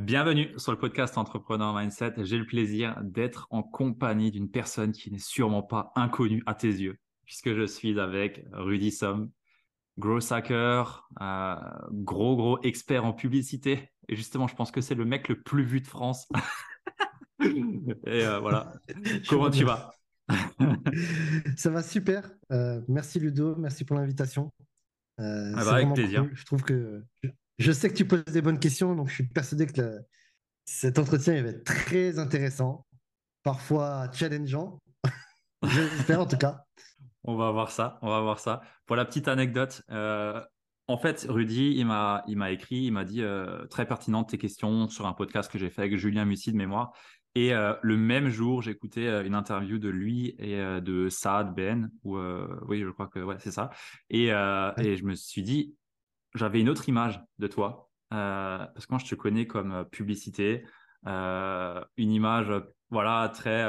Bienvenue sur le podcast Entrepreneur Mindset. J'ai le plaisir d'être en compagnie d'une personne qui n'est sûrement pas inconnue à tes yeux, puisque je suis avec Rudy Somme, gros hacker, euh, gros gros expert en publicité. Et justement, je pense que c'est le mec le plus vu de France. Et euh, voilà. Comment tu vas? Ça va super. Euh, merci Ludo, merci pour l'invitation. Ah bah, avec plaisir. Je trouve que je sais que tu poses des bonnes questions, donc je suis persuadé que cet entretien va être très intéressant, parfois challengeant. J'espère en tout cas. On va voir ça, on va voir ça. Pour la petite anecdote, euh, en fait, Rudy, il m'a, il m'a écrit, il m'a dit euh, très pertinente tes questions sur un podcast que j'ai fait avec Julien Mussy de mémoire. Et euh, le même jour, écouté une interview de lui et de Saad Ben, ou oui, je crois que ouais, c'est ça. Et, et je me suis dit, j'avais une autre image de toi. Euh, parce que moi, je te connais comme euh, publicité, euh, une image, voilà, très,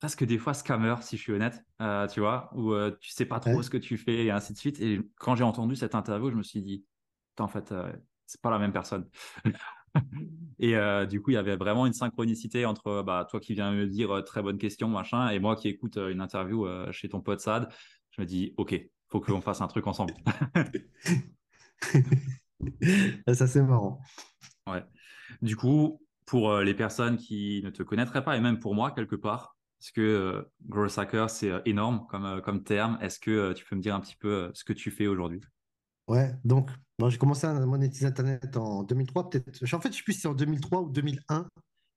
presque des fois scammer, si je suis honnête, tu vois, où tu sais pas trop ce que tu fais et ainsi de suite. Et quand j'ai entendu cette interview, je me suis dit, en fait, c'est pas la même personne. et du coup, il y avait vraiment une synchronicité entre bah, toi qui viens me dire très bonne question, machin, et moi qui écoute une interview chez ton pote Sad. Je me dis, OK, faut qu'on fasse un truc ensemble. ça, c'est marrant. Ouais. Du coup, pour euh, les personnes qui ne te connaîtraient pas, et même pour moi, quelque part, parce que euh, Growth Hacker, c'est euh, énorme comme, comme terme. Est-ce que tu peux me dire un petit peu ce que tu fais aujourd'hui? Ouais, donc j'ai commencé à monétiser Internet en 2003, peut-être. En fait, je sais plus si c'est en 2003 ou 2001,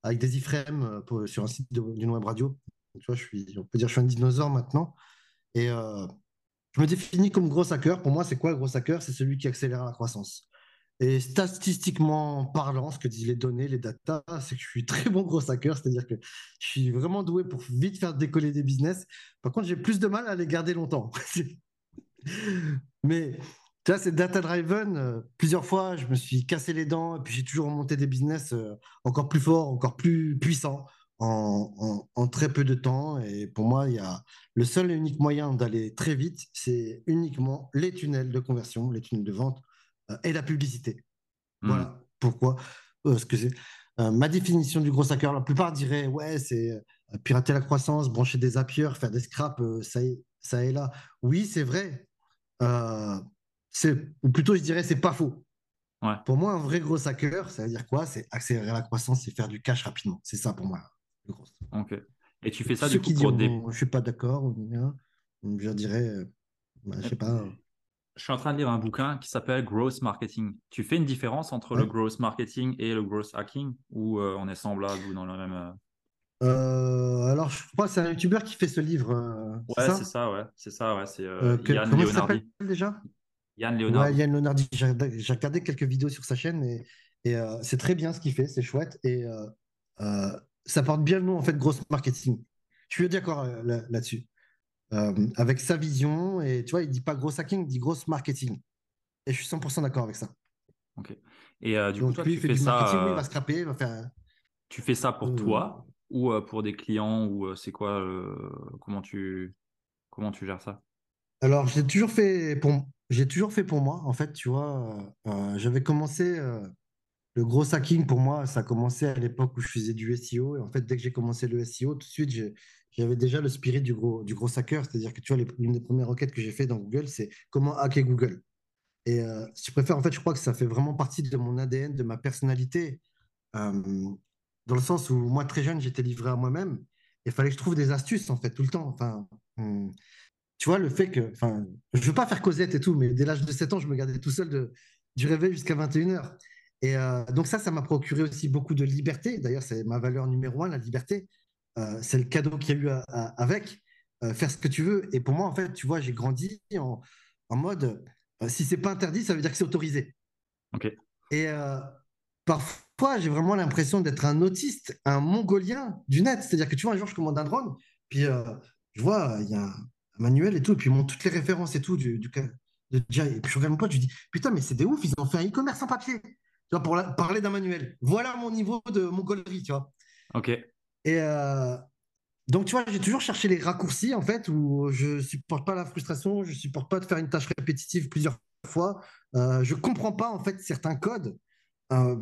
avec des iframes sur un site d'une web radio. Tu vois, je suis, on peut dire, je suis un dinosaure maintenant. Et je me définis comme gros hacker. Pour moi, c'est quoi le gros hacker? C'est celui qui accélère la croissance. Et statistiquement parlant, ce que disent les données, les datas, c'est que je suis très bon gros hacker, c'est-à-dire que je suis vraiment doué pour vite faire décoller des business. Par contre, j'ai plus de mal à les garder longtemps. Mais tu vois, c'est data-driven. Euh, plusieurs fois, je me suis cassé les dents et puis j'ai toujours monté des business euh, encore plus forts, encore plus puissants en, très peu de temps. Et pour moi, il y a le seul et unique moyen d'aller très vite, c'est uniquement les tunnels de conversion, les tunnels de vente euh, et la publicité. Hmm. Voilà pourquoi. Euh, ce que c'est. Euh, ma définition du gros hacker, la plupart diraient ouais, c'est pirater la croissance, brancher des appieurs, faire des scraps, ça, est, ça est là. Oui, c'est vrai. ou plutôt, je dirais, c'est pas faux. Pour moi, un vrai gros hacker, ça veut dire quoi? C'est accélérer la croissance et faire du cash rapidement. C'est ça pour moi. Ok. Et tu fais ça du coup pour des... Je suis pas d'accord, je dirais, bah, je sais pas. Je suis en train de lire un bouquin qui s'appelle Growth Marketing. Tu fais une différence entre le growth marketing et le growth hacking ou euh, on est semblables ou dans le même. Euh? Euh, alors, je crois que c'est un youtubeur qui fait ce livre. ouais, c'est ça, ouais. C'est ça, ouais. C'est Yann comment Leonardi. déjà? Yann Leonardi. Ouais, Yann Leonardi. J'ai regardé quelques vidéos sur sa chaîne et, et c'est très bien ce qu'il fait, c'est chouette. Et ça porte bien le nom, en fait, grosse marketing. Je suis d'accord euh, là-dessus. Euh, avec sa vision, et tu vois, il dit pas gros hacking, il dit grosse marketing. Et je suis 100% d'accord avec ça. Ok. Et euh, du coup, toi, tu fais ça. il va scraper, il va faire. Tu fais ça pour toi ou pour des clients ou c'est quoi Comment tu comment tu gères ça? Alors, j'ai toujours fait pour j'ai toujours fait pour moi. En fait, tu vois, j'avais commencé le gros hacking, pour moi, ça a commencé à l'époque où je faisais du SEO. Et en fait, dès que j'ai commencé le SEO, tout de suite, j'avais déjà le spirit du gros, hacker. C'est-à-dire que tu vois, l'une des premières requêtes que j'ai fait dans Google, c'est comment hacker Google. Et euh, si tu préfères, en fait, je crois que ça fait vraiment partie de mon ADN, de ma personnalité. Euh, dans le sens où moi, très jeune, j'étais livré à moi-même. Il fallait que je trouve des astuces, en fait, tout le temps. Enfin, hum, tu vois, le fait que. Enfin, je veux pas faire Cosette et tout, mais dès l'âge de 7 ans, je me gardais tout seul du réveil jusqu'à 21h. Et euh, donc ça, ça m'a procuré aussi beaucoup de liberté. D'ailleurs, c'est ma valeur numéro un, la liberté. Euh, c'est le cadeau qu'il y a eu avec. Euh, faire ce que tu veux. Et pour moi, en fait, tu vois, j'ai grandi en, en mode, si c'est pas interdit, ça veut dire que c'est autorisé. Et parfois, j'ai vraiment l'impression d'être un autiste, un mongolien du net. C'est-à-dire que tu vois, un jour, je commande un drone, puis je vois, il y a un manuel et tout, et puis ils montrent toutes les références et tout du, du de Jai. Et puis je regarde mon pote, je dis, putain, mais c'est des ouf, ils ont fait un e-commerce en papier. Tu vois, pour parler d'un manuel. Voilà mon niveau de mongolerie, tu vois. Ok. Et euh, donc, tu vois, j'ai toujours cherché les raccourcis, en fait, où je supporte pas la frustration, je supporte pas de faire une tâche répétitive plusieurs fois. Euh, je comprends pas, en fait, certains codes. Euh,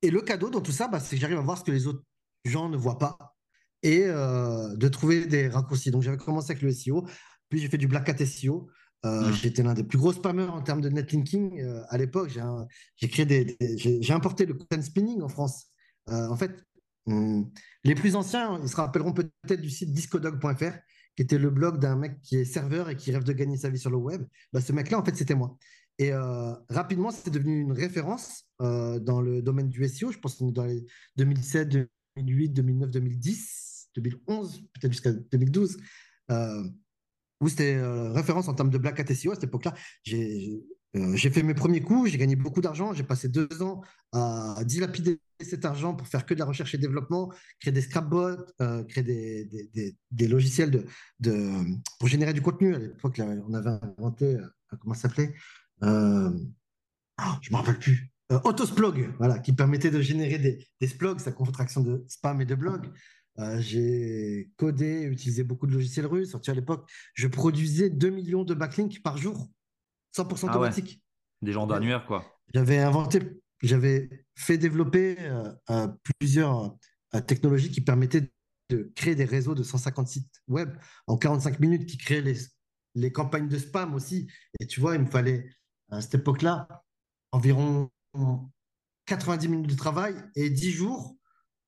et le cadeau dans tout ça, bah, c'est que j'arrive à voir ce que les autres gens ne voient pas et euh, de trouver des raccourcis. Donc, j'avais commencé avec le SEO, puis j'ai fait du Black Hat SEO. Euh, mmh. J'étais l'un des plus gros spammers en termes de netlinking. Euh, à l'époque, j'ai créé des, j'ai importé le content spinning en France. en fait, hmm, les plus anciens, ils se rappelleront peut-être du site discodog.fr, qui était le blog d'un mec qui est serveur et qui rêve de gagner sa vie sur le web. Bah, ce mec-là, en fait, c'était moi. Et euh, rapidement, c'était devenu une référence euh, dans le domaine du SEO. Je pense que dans les 2007, 2008, 2009, 2010, 2011, peut-être jusqu'à 2012, euh, où c'était référence en termes de Black Hat SEO à cette époque-là. J'ai fait mes premiers coups, j'ai gagné beaucoup d'argent. J'ai passé deux ans à dilapider cet argent pour faire que de la recherche et développement, créer des scrapbots, créer des, logiciels pour générer du contenu. À l'époque, on avait inventé, comment ça s'appelait euh, oh, je ne me rappelle plus. Euh, Autosplog, voilà, qui permettait de générer des, des splogs, sa contraction de spam et de blog. Euh, j'ai codé, utilisé beaucoup de logiciels russes. Sorti à l'époque, je produisais 2 millions de backlinks par jour, 100% ah automatique. Des gens d'annuaire, quoi. J'avais inventé, j'avais fait développer plusieurs technologies qui permettaient de créer des réseaux de 150 sites web en 45 minutes, qui créaient les, les campagnes de spam aussi. Et tu vois, il me fallait à cette époque-là, environ 90 minutes de travail et 10 jours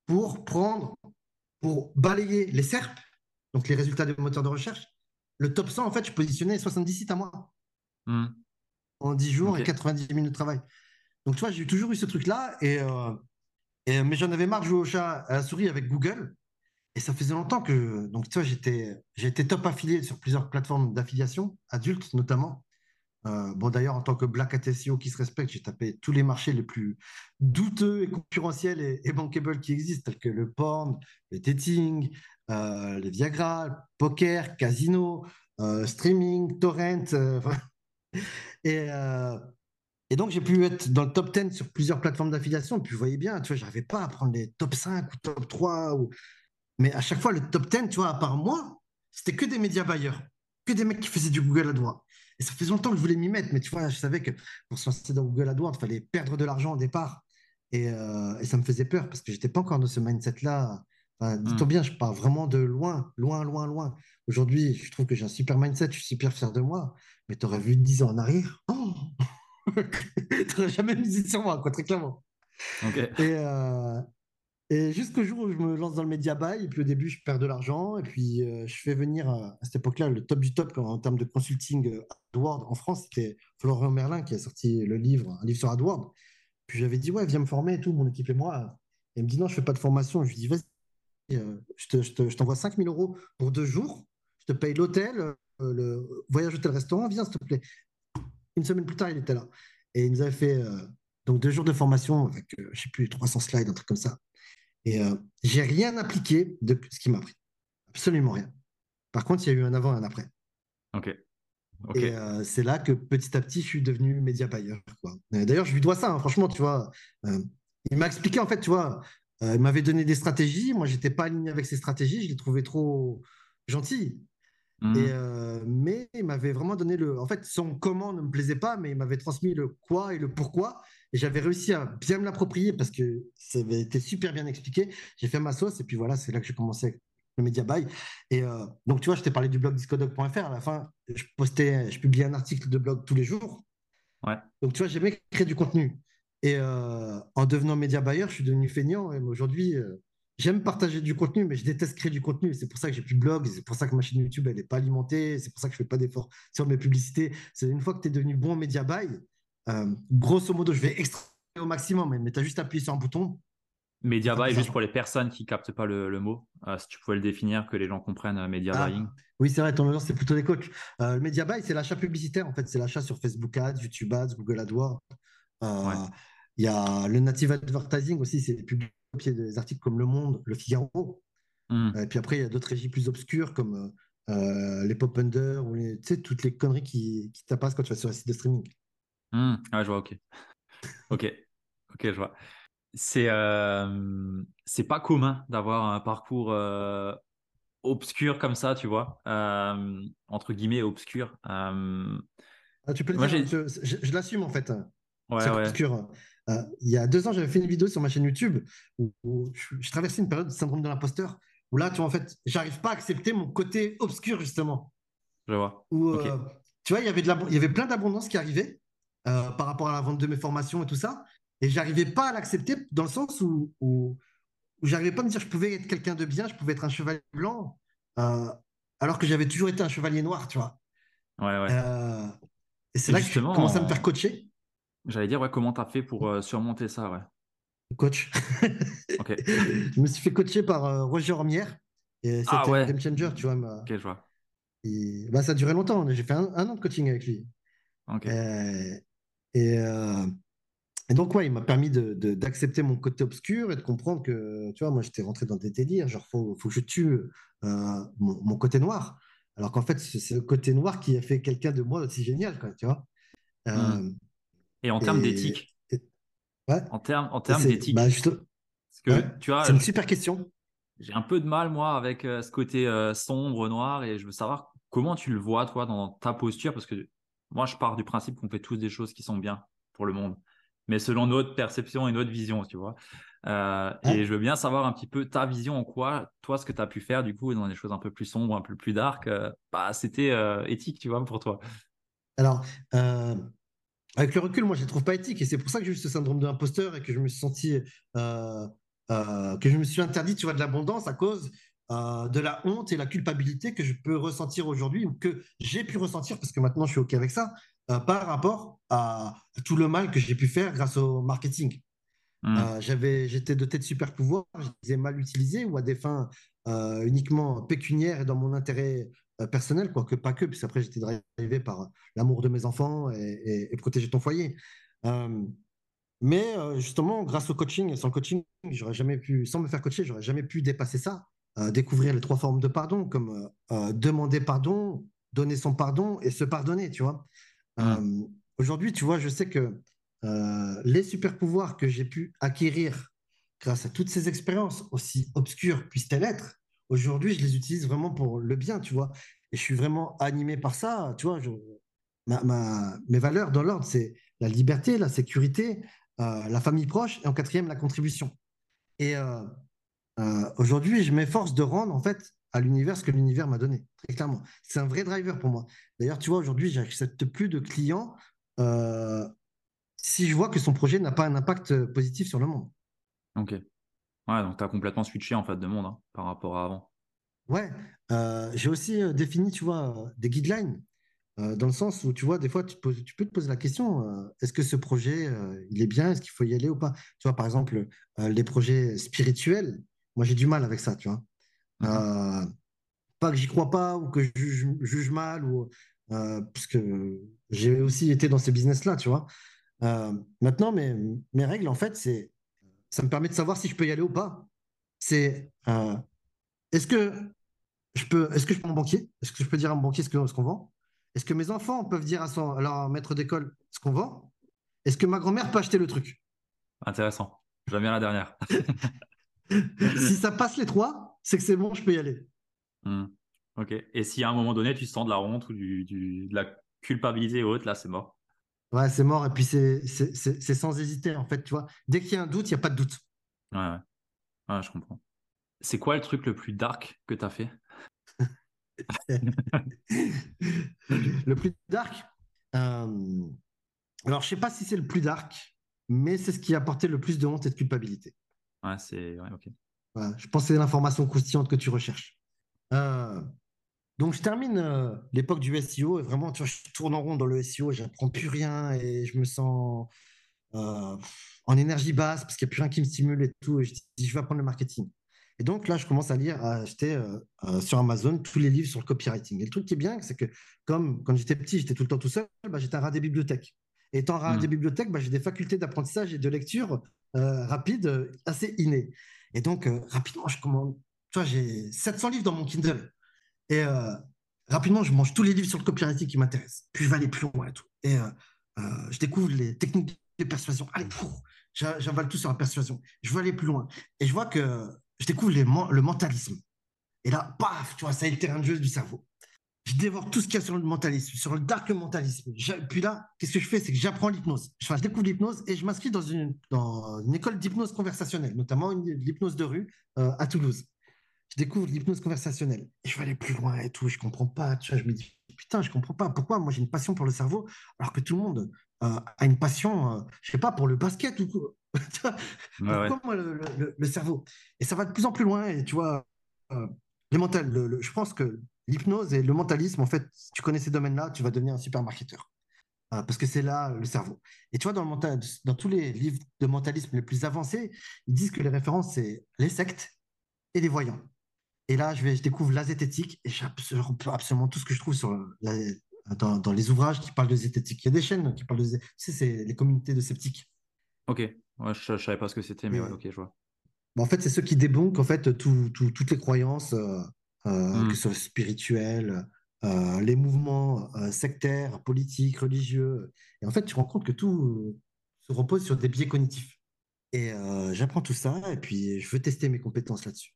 pour prendre, pour balayer les SERP, donc les résultats des moteurs de recherche. Le top 100, en fait, je positionnais 70 sites à moi. Hmm. En 10 jours et 90 minutes de travail. Donc, tu vois, j'ai toujours eu ce truc-là. Et, euh, et, mais j'en avais marre de jouer au chat à la souris avec Google. Et ça faisait longtemps que. Donc, tu vois, j'étais, j'étais top affilié sur plusieurs plateformes d'affiliation, adultes notamment. Euh, bon, d'ailleurs, en tant que Black Hat SEO qui se respecte, j'ai tapé tous les marchés les plus douteux et concurrentiels et, bankable qui existent, tels que le porn, le dating, euh, le Viagra, poker, casino, euh, streaming, torrent. et, et, donc, j'ai pu être dans le top 10 sur plusieurs plateformes d'affiliation. Puis, vous voyez bien, tu vois, pas à prendre les top 5 ou top 3. Ou... Mais à chaque fois, le top 10, tu vois, à part moi, c'était que des médias bailleurs, que des mecs qui faisaient du Google AdWords. Et ça fait longtemps que je voulais m'y mettre, mais tu vois, je savais que pour se lancer dans Google AdWords, il fallait perdre de l'argent au départ. Et, euh, et, ça me faisait peur parce que j'étais pas encore dans ce mindset-là. Enfin, hmm. Dis-toi bien, je pars vraiment de loin, loin, loin, loin. Aujourd'hui, je trouve que j'ai un super mindset, je suis super fier de moi. Mais tu aurais vu 10 ans en arrière, oh tu n'aurais jamais misé sur moi, quoi, très clairement. Et, euh, et jusqu'au jour où je me lance dans le média buy, et puis au début, je perds de l'argent, et puis euh, je fais venir euh, à cette époque-là le top du top en termes de consulting euh, AdWords en France, c'était Florian Merlin qui a sorti le livre, un livre sur AdWords. Puis j'avais dit, ouais, viens me former et tout, mon équipe et moi. Il me dit, non, je fais pas de formation. Je lui dis, vas-y, je t'envoie 5000 euros pour deux jours, je te paye l'hôtel, le voyage hôtel-restaurant, viens, s'il te plaît. Une semaine plus tard, il était là. Et il nous avait fait donc deux jours de formation avec, je sais plus, 300 slides, un truc comme ça. Et euh, j'ai rien appliqué de ce qui m'a pris. Absolument rien. Par contre, il y a eu un avant et un après. Ok. Et euh, c'est là que petit à petit, je suis devenu média buyer. D'ailleurs, je lui dois ça, hein, franchement, tu vois. Euh, il m'a expliqué, en fait, tu vois, il m'avait donné des stratégies. Moi, j'étais pas aligné avec ses stratégies. Je les trouvais trop gentilles. Mmh. Et, mais il m'avait vraiment donné le. En fait, son comment ne me plaisait pas, mais il m'avait transmis le quoi et le pourquoi. Et j'avais réussi à bien me l'approprier parce que ça avait été super bien expliqué. J'ai fait ma sauce et puis voilà, c'est là que j'ai commencé le Media Buy. Et euh, donc, tu vois, je t'ai parlé du blog discodog.fr. À la fin, je postais, je publiais un article de blog tous les jours. Ouais. Donc, tu vois, j'aimais créer du contenu. Et euh, en devenant média buyer, je suis devenu feignant. Et aujourd'hui, euh, j'aime partager du contenu, mais je déteste créer du contenu. C'est pour ça que j'ai plus de blog. C'est pour ça que ma chaîne YouTube, elle n'est pas alimentée. C'est pour ça que je fais pas d'efforts sur mes publicités. C'est une fois que tu es devenu bon média buy, grosso modo, je vais extraire au maximum, mais tu as juste appuyé sur un bouton. Media buy, juste pour les personnes qui captent pas le, mot, euh, si tu pouvais le définir, que les gens comprennent euh, media ah, buying. Oui, c'est vrai, ton audience, c'est plutôt des coachs. le media buy, c'est l'achat publicitaire, en fait, c'est l'achat sur Facebook Ads, YouTube Ads, Google AdWords. Il y a le native advertising aussi, c'est publier des articles comme Le Monde, Le Figaro. Hmm. Et puis après, il y a d'autres régies plus obscures comme euh, les pop under ou les, toutes les conneries qui, qui t'apparaissent quand tu vas sur un site de streaming. Ouais, je vois, ok. ok, ok, je vois. C'est euh, c'est pas commun d'avoir un parcours euh, obscur comme ça, tu vois, euh, entre guillemets obscur. Ah, tu peux le moi, dire, je, je- je l'assume en fait. Ouais, C'est ouais, obscur. Il y a deux ans, j'avais fait une vidéo sur ma chaîne YouTube où, où je, je traversais une période de syndrome de l'imposteur où là, tu vois, en fait, j'arrive pas à accepter mon côté obscur justement. je vois. Où, tu vois, il y avait de l'ab- il y avait plein d'abondance qui arrivait euh, par rapport à la vente de mes formations et tout ça. Et j'arrivais pas à l'accepter dans le sens où, où, où j'arrivais pas à me dire que je pouvais être quelqu'un de bien, je pouvais être un chevalier blanc, euh, alors que j'avais toujours été un chevalier noir, tu vois. Ouais, ouais. Euh, et c'est là que je commence à me faire coacher, j'allais dire, ouais, comment t'as fait pour surmonter ça, ouais? coach. Ok. Je me suis fait coacher par Roger Ormière. Et Ah c'était ouais, game changer, tu vois. ma- ok, je vois. et- bah, ça a duré longtemps. J'ai fait un, un an de coaching avec lui. Ok. Euh, et, euh, et donc, ouais, il m'a permis de, de- d'accepter mon côté obscur et de comprendre que, tu vois, moi, j'étais rentré dans des délires. Genre, faut, faut que je tue euh, mon, mon côté noir. Alors qu'en fait, c'est le côté noir qui a fait quelqu'un de moi aussi génial, quoi, tu vois. Hmm. Euh, Et en termes d'éthique, ouais, en termes, en termes c'est bah, d'éthique, juste, ouais, c'est une super question. j'ai un peu de mal, moi, avec ce côté sombre, noir, et je veux savoir comment tu le vois, toi, dans ta posture, parce que moi, je pars du principe qu'on fait tous des choses qui sont bien pour le monde, mais selon notre perception et notre vision, tu vois. Euh, Ouais. et je veux bien savoir un petit peu ta vision en quoi, toi, ce que tu as pu faire, du coup, dans des choses un peu plus sombres, un peu plus dark, euh, bah, c'était euh, éthique, tu vois, pour toi. Alors, avec le recul, moi, je ne trouve pas éthiques et c'est pour ça que j'ai eu ce syndrome de l'imposteur et que je me suis senti, que je me suis interdit, tu vois, de l'abondance à cause euh, de la honte et la culpabilité que je peux ressentir aujourd'hui ou que j'ai pu ressentir parce que maintenant je suis OK avec ça euh, par rapport à tout le mal que j'ai pu faire grâce au marketing. Hmm. Euh, j'avais, j'étais doté de super pouvoirs, je les ai mal utilisés ou à des fins uniquement pécuniaires et dans mon intérêt personnel, quoique pas que, puisque après j'étais drivé par l'amour de mes enfants et, et- et protéger ton foyer. Mais justement, grâce au coaching sans coaching, j'aurais jamais pu, sans me faire coacher, j'aurais jamais pu dépasser ça, euh, découvrir les trois formes de pardon, comme euh, euh, demander pardon, donner son pardon et se pardonner, tu vois. Euh, aujourd'hui, tu vois, je sais que les super pouvoirs que j'ai pu acquérir grâce à toutes ces expériences, aussi obscures puissent-elles être, aujourd'hui, je les utilise vraiment pour le bien, tu vois. Et je suis vraiment animé par ça, tu vois. je- ma- ma- mes valeurs dans l'ordre, c'est la liberté, la sécurité, euh, la famille proche et en quatrième, la contribution. Et euh, euh, aujourd'hui, je m'efforce de rendre en fait à l'univers ce que l'univers m'a donné, très clairement. C'est un vrai driver pour moi. D'ailleurs, tu vois, aujourd'hui, j'accepte plus de clients euh, si je vois que son projet n'a pas un impact positif sur le monde. Ok. Ouais, donc tu as complètement switché, en fait, de monde hein, par rapport à avant. Ouais, euh, j'ai aussi euh, défini, tu vois, euh, des guidelines, euh, dans le sens où, tu vois, des fois, tu, te poses- tu peux te poser la question, euh, est-ce que ce projet, euh, il est bien, est-ce qu'il faut y aller ou pas? Tu vois, par exemple, euh, les projets spirituels, moi, j'ai du mal avec ça, tu vois. Mhm. Euh, pas que j'y crois pas ou que je juge, juge mal, ou, euh, parce que j'ai aussi été dans ces business-là, tu vois. Euh, maintenant, mes, mes règles, en fait, c'est, ça me permet de savoir si je peux y aller ou pas. C'est, est-ce que je peux, est-ce que je peux mon banquier? Est-ce que je peux dire à mon banquier ce qu'on vend? Est-ce que mes enfants peuvent dire à, son, à leur maître d'école ce qu'on vend? Est-ce que ma grand-mère peut acheter le truc? Intéressant. J'aime bien la dernière. Si ça passe les trois, c'est que c'est bon, je peux y aller. Hmm. Ok. Et si à un moment donné, tu sens de la honte ou du, du- de la culpabilité ou autre, là, c'est mort. Ouais, c'est mort. Et puis, c'est sans hésiter, en fait, tu vois. Dès qu'il y a un doute, il n'y a pas de doute. Ouais, ouais. Ouais, je comprends. C'est quoi le truc le plus dark que tu as fait? Le plus dark, euh, alors je sais pas si c'est le plus dark, mais c'est ce qui a apporté le plus de honte et de culpabilité. Ouais, c'est. Ouais, ok. Voilà, je pense que c'est l'information croustillante que tu recherches. Euh, donc je termine euh, l'époque du SEO et vraiment, tu vois, je tourne en rond dans le SEO et j'apprends plus rien et je me sens euh, en énergie basse parce qu'il n'y a plus rien qui me stimule et tout. Et je dis, je vais apprendre le marketing. Et donc là, je commence à lire, à acheter sur Amazon tous les livres sur le copywriting. Et le truc qui est bien, c'est que comme quand j'étais petit, j'étais tout le temps tout seul, bah, j'étais un rat des bibliothèques. étant à des bibliothèques, bah, j'ai des facultés d'apprentissage et de lecture euh, rapide, euh, assez innées. Et donc, euh, rapidement, je commande. Tu vois, j'ai 700 livres dans mon Kindle. Et rapidement, je mange tous les livres sur le copywriting qui m'intéressent. Puis je vais aller plus loin et tout. Et je découvre les techniques de persuasion. Allez, j'avale tout sur la persuasion. Je veux aller plus loin. Et je vois que je découvre le mentalisme. Et là, paf, tu vois, ça est le terrain de jeu du cerveau. Je dévore tout ce qu'il y a sur le mentalisme, sur le dark mentalisme. Puis là, qu'est-ce que je fais? C'est que j'apprends l'hypnose. je découvre l'hypnose et je m'inscris dans une, dans une école d'hypnose conversationnelle, notamment l'hypnose de rue euh, à Toulouse. Je découvre l'hypnose conversationnelle et je vais aller plus loin et tout. Je comprends pas. Tu vois, je me dis, putain, je comprends pas. Pourquoi? Moi j'ai une passion pour le cerveau alors que tout le monde euh, a une passion, euh, je sais pas, pour le basket ou quoi. Pourquoi moi le, cerveau? Et ça va de plus en plus loin et tu vois, les mental, je pense que l'hypnose et le mentalisme, en fait, si tu connais ces domaines-là, tu vas devenir un super marketeur. Euh, parce que c'est là le cerveau. Et tu vois, dans, le mental, dans tous les livres de mentalisme les plus avancés, ils disent que les références, c'est les sectes et les voyants. Et là, je, vais, je découvre la zététique et j'absorbe absolument tout ce que je trouve sur dans, les ouvrages qui parlent de zététique. Il y a des chaînes qui parlent de zététique. Tu sais, c'est les communautés de sceptiques. Ok, je ne savais pas ce que c'était, mais ok, je vois. en fait, c'est ceux qui débunkent en fait, toutes les croyances euh, euh, hmm. que ce soit spirituel, euh, les mouvements euh, sectaires, politiques, religieux. Et en fait, tu te rends compte que tout se repose sur des biais cognitifs. Et j'apprends tout ça, et puis je veux tester mes compétences là-dessus.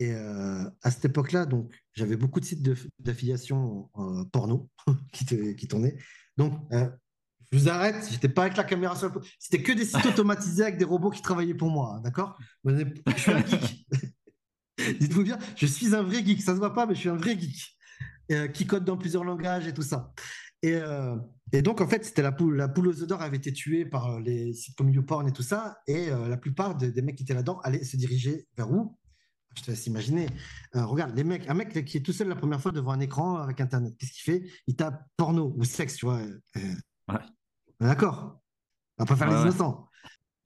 Et à cette époque-là, donc, j'avais beaucoup de sites d'affiliation porno qui, qui, tournaient. Donc, je vous arrête, j'étais pas avec la caméra sur le C'était que des sites automatisés avec des robots qui travaillaient pour moi, hein, d'accord? Je suis un geek. Dites-vous bien, je suis un vrai geek. Ça se voit pas, mais je suis un vrai geek euh, qui code dans plusieurs langages et tout ça. Et, euh, donc, en fait, c'était la poule, la poule aux œufs d'or avait été tuée par euh, les sites comme YouPorn et tout ça. Et la plupart des mecs qui étaient là-dedans allaient se diriger vers où? Je te laisse imaginer. regarde, les mecs, un mec qui est tout seul la première fois devant un écran avec Internet, qu'est-ce qu'il fait? Il tape porno ou sexe, tu vois. Ouais. D'accord? On va pas faire les innocents.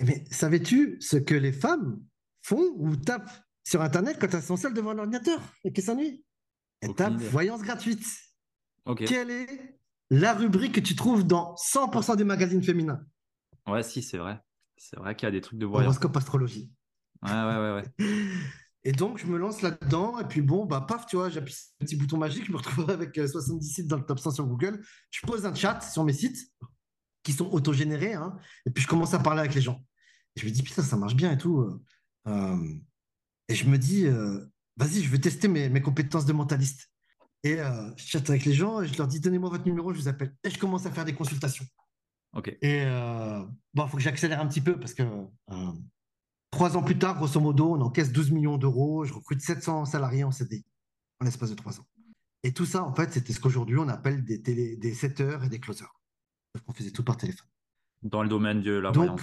Mais savais-tu ce que les femmes font ou tapent? Sur Internet quand elles sont seules devant un ordinateur et qu'elles s'ennuient. Elles tapent voyance gratuite. Quelle est la rubrique que tu trouves dans 100% des magazines féminins? Ouais, si, c'est vrai. C'est vrai qu'il y a des trucs de voyance. Horoscope astrologie. Ouais, ouais, ouais, ouais. Et donc, je me lance là-dedans, et puis bon, bah, paf, tu vois, j'appuie sur le petit bouton magique, je me retrouve avec 70 euh, sites dans le top 100 sur Google. Je pose un chat sur mes sites, qui sont autogénérés, hein, et puis je commence à parler avec les gens. Et je me dis, putain, ça marche bien et tout. Euh, euh et je me dis, euh, vas-y, je vais tester mes, compétences de mentaliste. Et euh, je chatte avec les gens et je leur dis, donnez-moi votre numéro, je vous appelle. Et je commence à faire des consultations. Ok. Et euh, bon, il faut que j'accélère un petit peu parce que trois ans plus tard, grosso modo, on encaisse 12 millions d'euros. Je recrute 700 salariés en CDI en l'espace de trois ans. Et tout ça, en fait, c'était ce qu'aujourd'hui on appelle des, télé, des setters et des closers. On faisait tout par téléphone. Dans le domaine de la voyance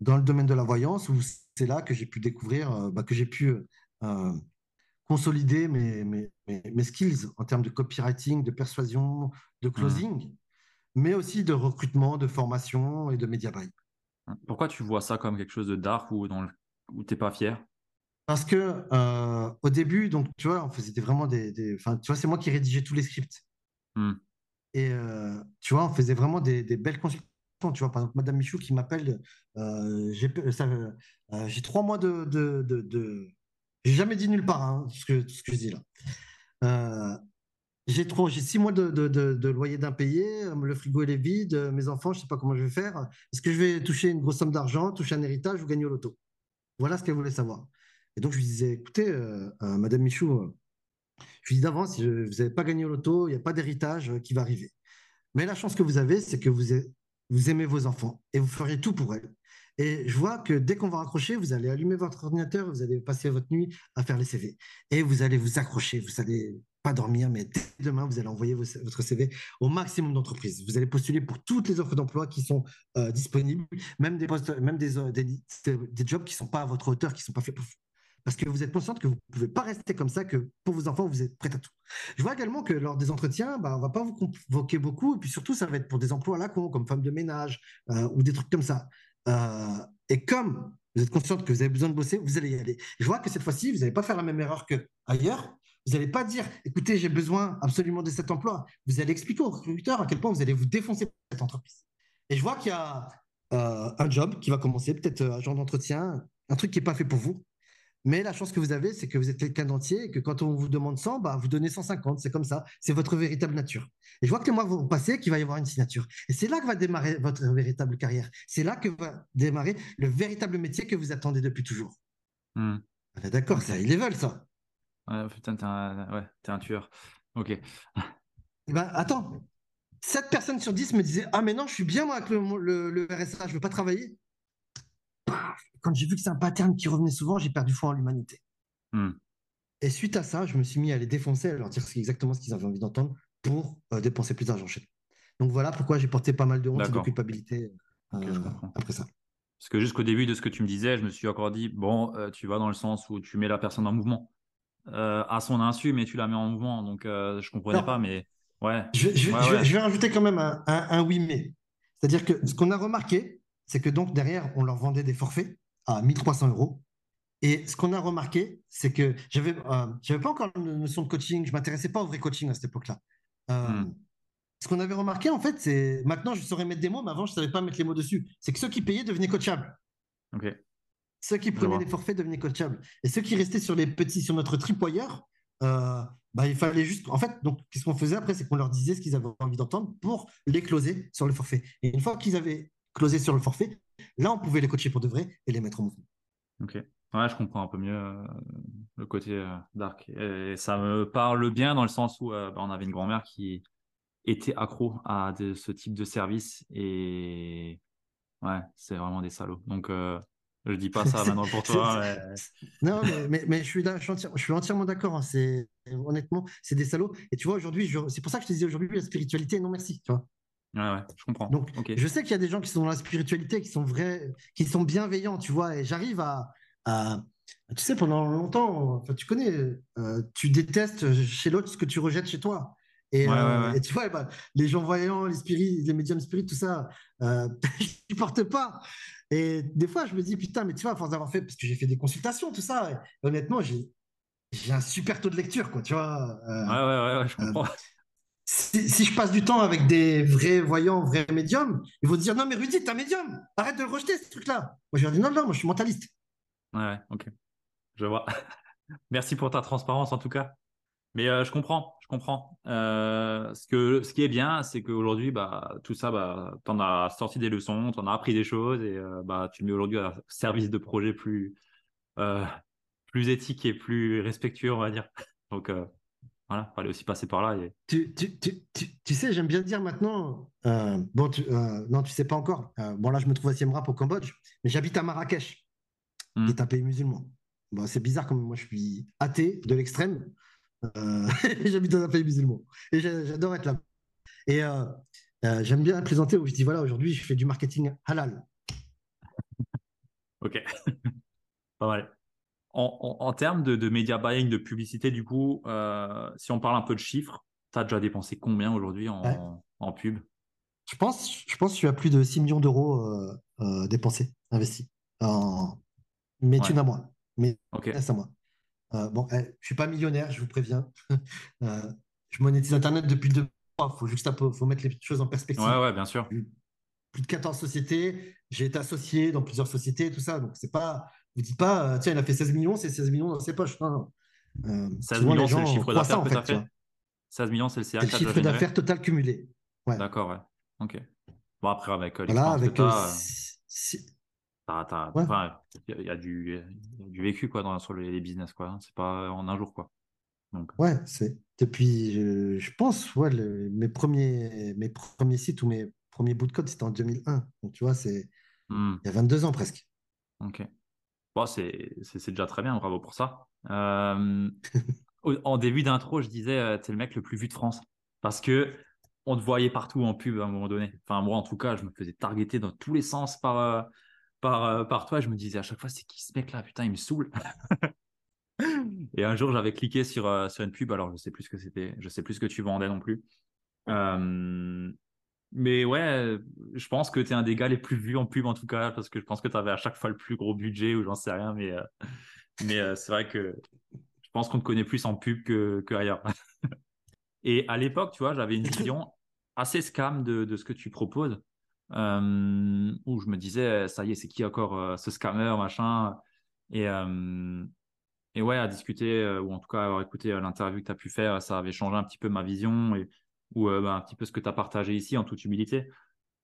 dans le domaine de la voyance, où c'est là que j'ai pu découvrir, euh, bah, que j'ai pu euh, consolider mes, mes, mes, skills en termes de copywriting, de persuasion, de mmh. closing, mais aussi de recrutement, de formation et de media buy. Pourquoi tu vois ça comme quelque chose de dark ou dans où tu n'es pas fier? Parce que euh, au début, donc tu vois, c'était vraiment des, des tu vois, c'est moi qui rédigeais tous les scripts. Mmh. Et tu vois, on faisait vraiment des, des belles consultations tu vois, par exemple, Madame Michou qui m'appelle, euh, euh, euh, j'ai trois mois de. de, de, J'ai jamais dit nulle part hein, ce, que, je dis là. j'ai trop, j'ai six mois de, de loyer d'impayé, le frigo il est vide, mes enfants, je sais pas comment je vais faire. Est-ce que je vais toucher une grosse somme d'argent, toucher un héritage ou gagner au loto? Voilà ce qu'elle voulait savoir. Et donc je lui disais, écoutez, Madame Michou, je lui dis d'avance, vous n'avez pas gagné au loto, il n'y a pas d'héritage qui va arriver. Mais la chance que vous avez, c'est que vous, vous aimez vos enfants et vous ferez tout pour elles. Et je vois que dès qu'on va raccrocher, vous allez allumer votre ordinateur, vous allez passer votre nuit à faire les CV. Et vous allez vous accrocher, vous allez pas dormir, mais dès demain, vous allez envoyer votre CV au maximum d'entreprises. Vous allez postuler pour toutes les offres d'emploi qui sont euh, disponibles, même des des jobs qui ne sont pas à votre hauteur, qui ne sont pas faits pour parce que vous êtes consciente que vous ne pouvez pas rester comme ça, que pour vos enfants, vous êtes prêt à tout. Je vois également que lors des entretiens, bah, on ne va pas vous convoquer beaucoup, et puis surtout, ça va être pour des emplois à la con, comme femme de ménage euh, ou des trucs comme ça. Euh, et comme vous êtes consciente que vous avez besoin de bosser, vous allez y aller. Je vois que cette fois-ci, vous n'allez pas faire la même erreur qu'ailleurs. Vous n'allez pas dire, écoutez, j'ai besoin absolument de cet emploi. Vous allez expliquer au recruteur à quel point vous allez vous défoncer cette entreprise. Et je vois qu'il y a euh, un job qui va commencer, peut-être un genre d'entretien, un truc qui n'est pas fait pour vous. Mais la chance que vous avez, c'est que vous êtes quelqu'un d'entier et que quand on vous demande 100, bah, vous donnez 150. C'est comme ça. C'est votre véritable nature. Et je vois que les mois vont passer, qu'il va y avoir une signature. Et c'est là que va démarrer votre véritable carrière. C'est là que va démarrer le véritable métier que vous attendez depuis toujours. Hmm. D'accord, ça, ils les veulent, ça. Ouais, putain, t'es un, ouais, es un tueur. Ok. Eh ben, attends. 7 personnes sur 10 me disaient Ah, mais non, je suis bien, moi, avec le, le, RSA, je veux pas travailler quand j'ai vu que c'est un pattern qui revenait souvent, j'ai perdu foi en l'humanité. Hmm. Et suite à ça, je me suis mis à les défoncer, à leur dire exactement ce qu'ils avaient envie d'entendre pour euh, dépenser plus d'argent chez eux. Donc voilà pourquoi j'ai porté pas mal de honte et de culpabilité euh, après ça. Parce que jusqu'au début de ce que tu me disais, je me suis encore dit, bon, euh, tu vas dans le sens où tu mets la personne en mouvement. à son insu, mais tu la mets en mouvement. Donc je comprenais pas, mais ouais. Je, vais, rajouter quand même un, un oui mais. C'est-à-dire que ce qu'on a remarqué, c'est que donc derrière, on leur vendait des forfaits à 1300 euros. Et ce qu'on a remarqué, c'est que j'avais euh, j'avais pas encore une notion de coaching, je m'intéressais pas au vrai coaching à cette époque-là. Euh, hmm. Ce qu'on avait remarqué, en fait, c'est maintenant je saurais mettre des mots, mais avant je savais pas mettre les mots dessus. C'est que ceux qui payaient devenaient coachables. Ok. Ceux qui prenaient les forfaits devenaient coachables. Et ceux qui restaient sur les petits, sur notre tripoyeur, euh, bah, il fallait juste. En fait, donc, qu'est-ce qu'on faisait après C'est qu'on leur disait ce qu'ils avaient envie d'entendre pour les closer sur le forfait. Et une fois qu'ils avaient closé sur le forfait, Là, on pouvait les coacher pour de vrai et les mettre en mouvement. Ok. Ouais, je comprends un peu mieux euh, le côté euh, dark. Et ça me parle bien dans le sens où euh, bah, on avait une grand-mère qui était accro à ce type de service et ouais, c'est vraiment des salauds. Donc, je dis pas ça maintenant pour toi. non, mais, mais, je, suis je, suis entièrement d'accord. Hein. C'est honnêtement, c'est des salauds. Et tu vois, aujourd'hui, c'est pour ça que je te disais aujourd'hui la spiritualité, non merci. Tu vois Ouais, je comprends. Donc, je sais qu'il y a des gens qui sont dans la spiritualité, qui sont vrais, qui sont bienveillants, tu vois, et j'arrive à, tu sais, pendant longtemps, enfin, tu connais, euh, tu détestes chez l'autre ce que tu rejettes chez toi. Et, euh, tu vois, bah, les gens voyants, les spirites, les médiums spirites, tout ça, euh, ils portent pas. Et des fois, je me dis, putain, mais tu vois, à force d'avoir fait, parce que j'ai fait des consultations, tout ça, honnêtement, j'ai, j'ai un super taux de lecture, quoi, tu vois. ouais, ouais, ouais, je comprends si, je passe du temps avec des vrais voyants, vrais médiums, ils vont dire non mais Rudy, t'es un médium, arrête de le rejeter ce truc-là. Moi je leur dis non non, moi je suis mentaliste. Ouais, ok, je vois. Merci pour ta transparence en tout cas. Mais euh, je comprends, je comprends. Euh, ce, que, ce qui est bien, c'est qu'aujourd'hui, bah, tout ça, bah, tu as sorti des leçons, tu en as appris des choses et euh, bah, tu le mets aujourd'hui à service de projets plus, plus éthiques et plus respectueux, on va dire. Donc, voilà, fallait aussi passer par là. Et... Tu, tu, tu, tu, sais, j'aime bien dire maintenant, euh, bon, euh, non, tu sais pas encore. Euh, bon, là, je me trouve à Siem Rap au Cambodge, mais j'habite à Marrakech, qui hmm. est un pays musulman. Bon, c'est bizarre comme moi, je suis athée de l'extrême. j'habite dans un pays musulman. Et j'adore être là. Et j'aime bien présenter où je dis voilà, aujourd'hui, je fais du marketing halal. ok. pas mal. En, termes de, de media buying, de publicité, du coup, euh, si on parle un peu de chiffres, tu as déjà dépensé combien aujourd'hui en, en, pub? Je pense, je pense que tu as plus de 6 millions d'euros euh, euh, dépensés, investis. Mais tu n'as moins. Mais okay. à moi. bon, eh, je ne suis pas millionnaire, je vous préviens. je monétise Internet depuis deux mois. Il faut juste faut mettre les choses en perspective. Ouais, ouais, bien sûr. Plus de 14 sociétés. J'ai été associé dans plusieurs sociétés, tout ça. Donc, c'est pas vous dites pas, euh, tiens, il a fait 16 millions, c'est 16 millions dans ses poches. Non, 16 euh, millions, c'est le chiffre d'affaires que as fait, 16 millions, c'est le CA C'est le chiffre d'affaires total cumulé. Ouais. D'accord, ouais. Ok. Bon, après, avec euh, voilà, avec que il y, a du, du vécu quoi, dans, sur les, business. quoi. C'est pas en un jour. quoi. Donc. Ouais, c'est depuis, je, pense, ouais, mes, premiers, mes premiers sites ou mes premiers bouts de code, c'était en 2001. Donc, tu vois, c'est hmm. il y a 22 ans presque. Ok. Bon, c'est déjà très bien, bravo pour ça. Euh, en début d'intro, je disais, euh, tu es le mec le plus vu de France. Parce que on te voyait partout en pub à un moment donné. Enfin, moi, en tout cas, je me faisais targeter dans tous les sens par, euh, par, par toi. Je me disais à chaque fois, c'est qui ce mec-là? Putain, il me saoule. Et un jour, j'avais cliqué sur, sur une pub. Alors, je sais plus ce que c'était. Je sais plus ce que tu vendais non plus. Mais ouais, je pense que tu es un des gars les plus vus en pub en tout cas, parce que je pense que tu avais à chaque fois le plus gros budget ou j'en sais rien, mais, euh, mais euh, c'est vrai que je pense qu'on te connaît plus en pub que, que ailleurs. Et à l'époque, tu vois, j'avais une vision assez scam de, de, ce que tu proposes. euh, où je me disais, ça y est, c'est qui encore ce scammer, machin? Et, et ouais, à discuter, ou en tout cas avoir écouté l'interview que tu as pu faire, ça avait changé un petit peu ma vision et, ou bah, un petit peu ce que tu as partagé ici en toute humilité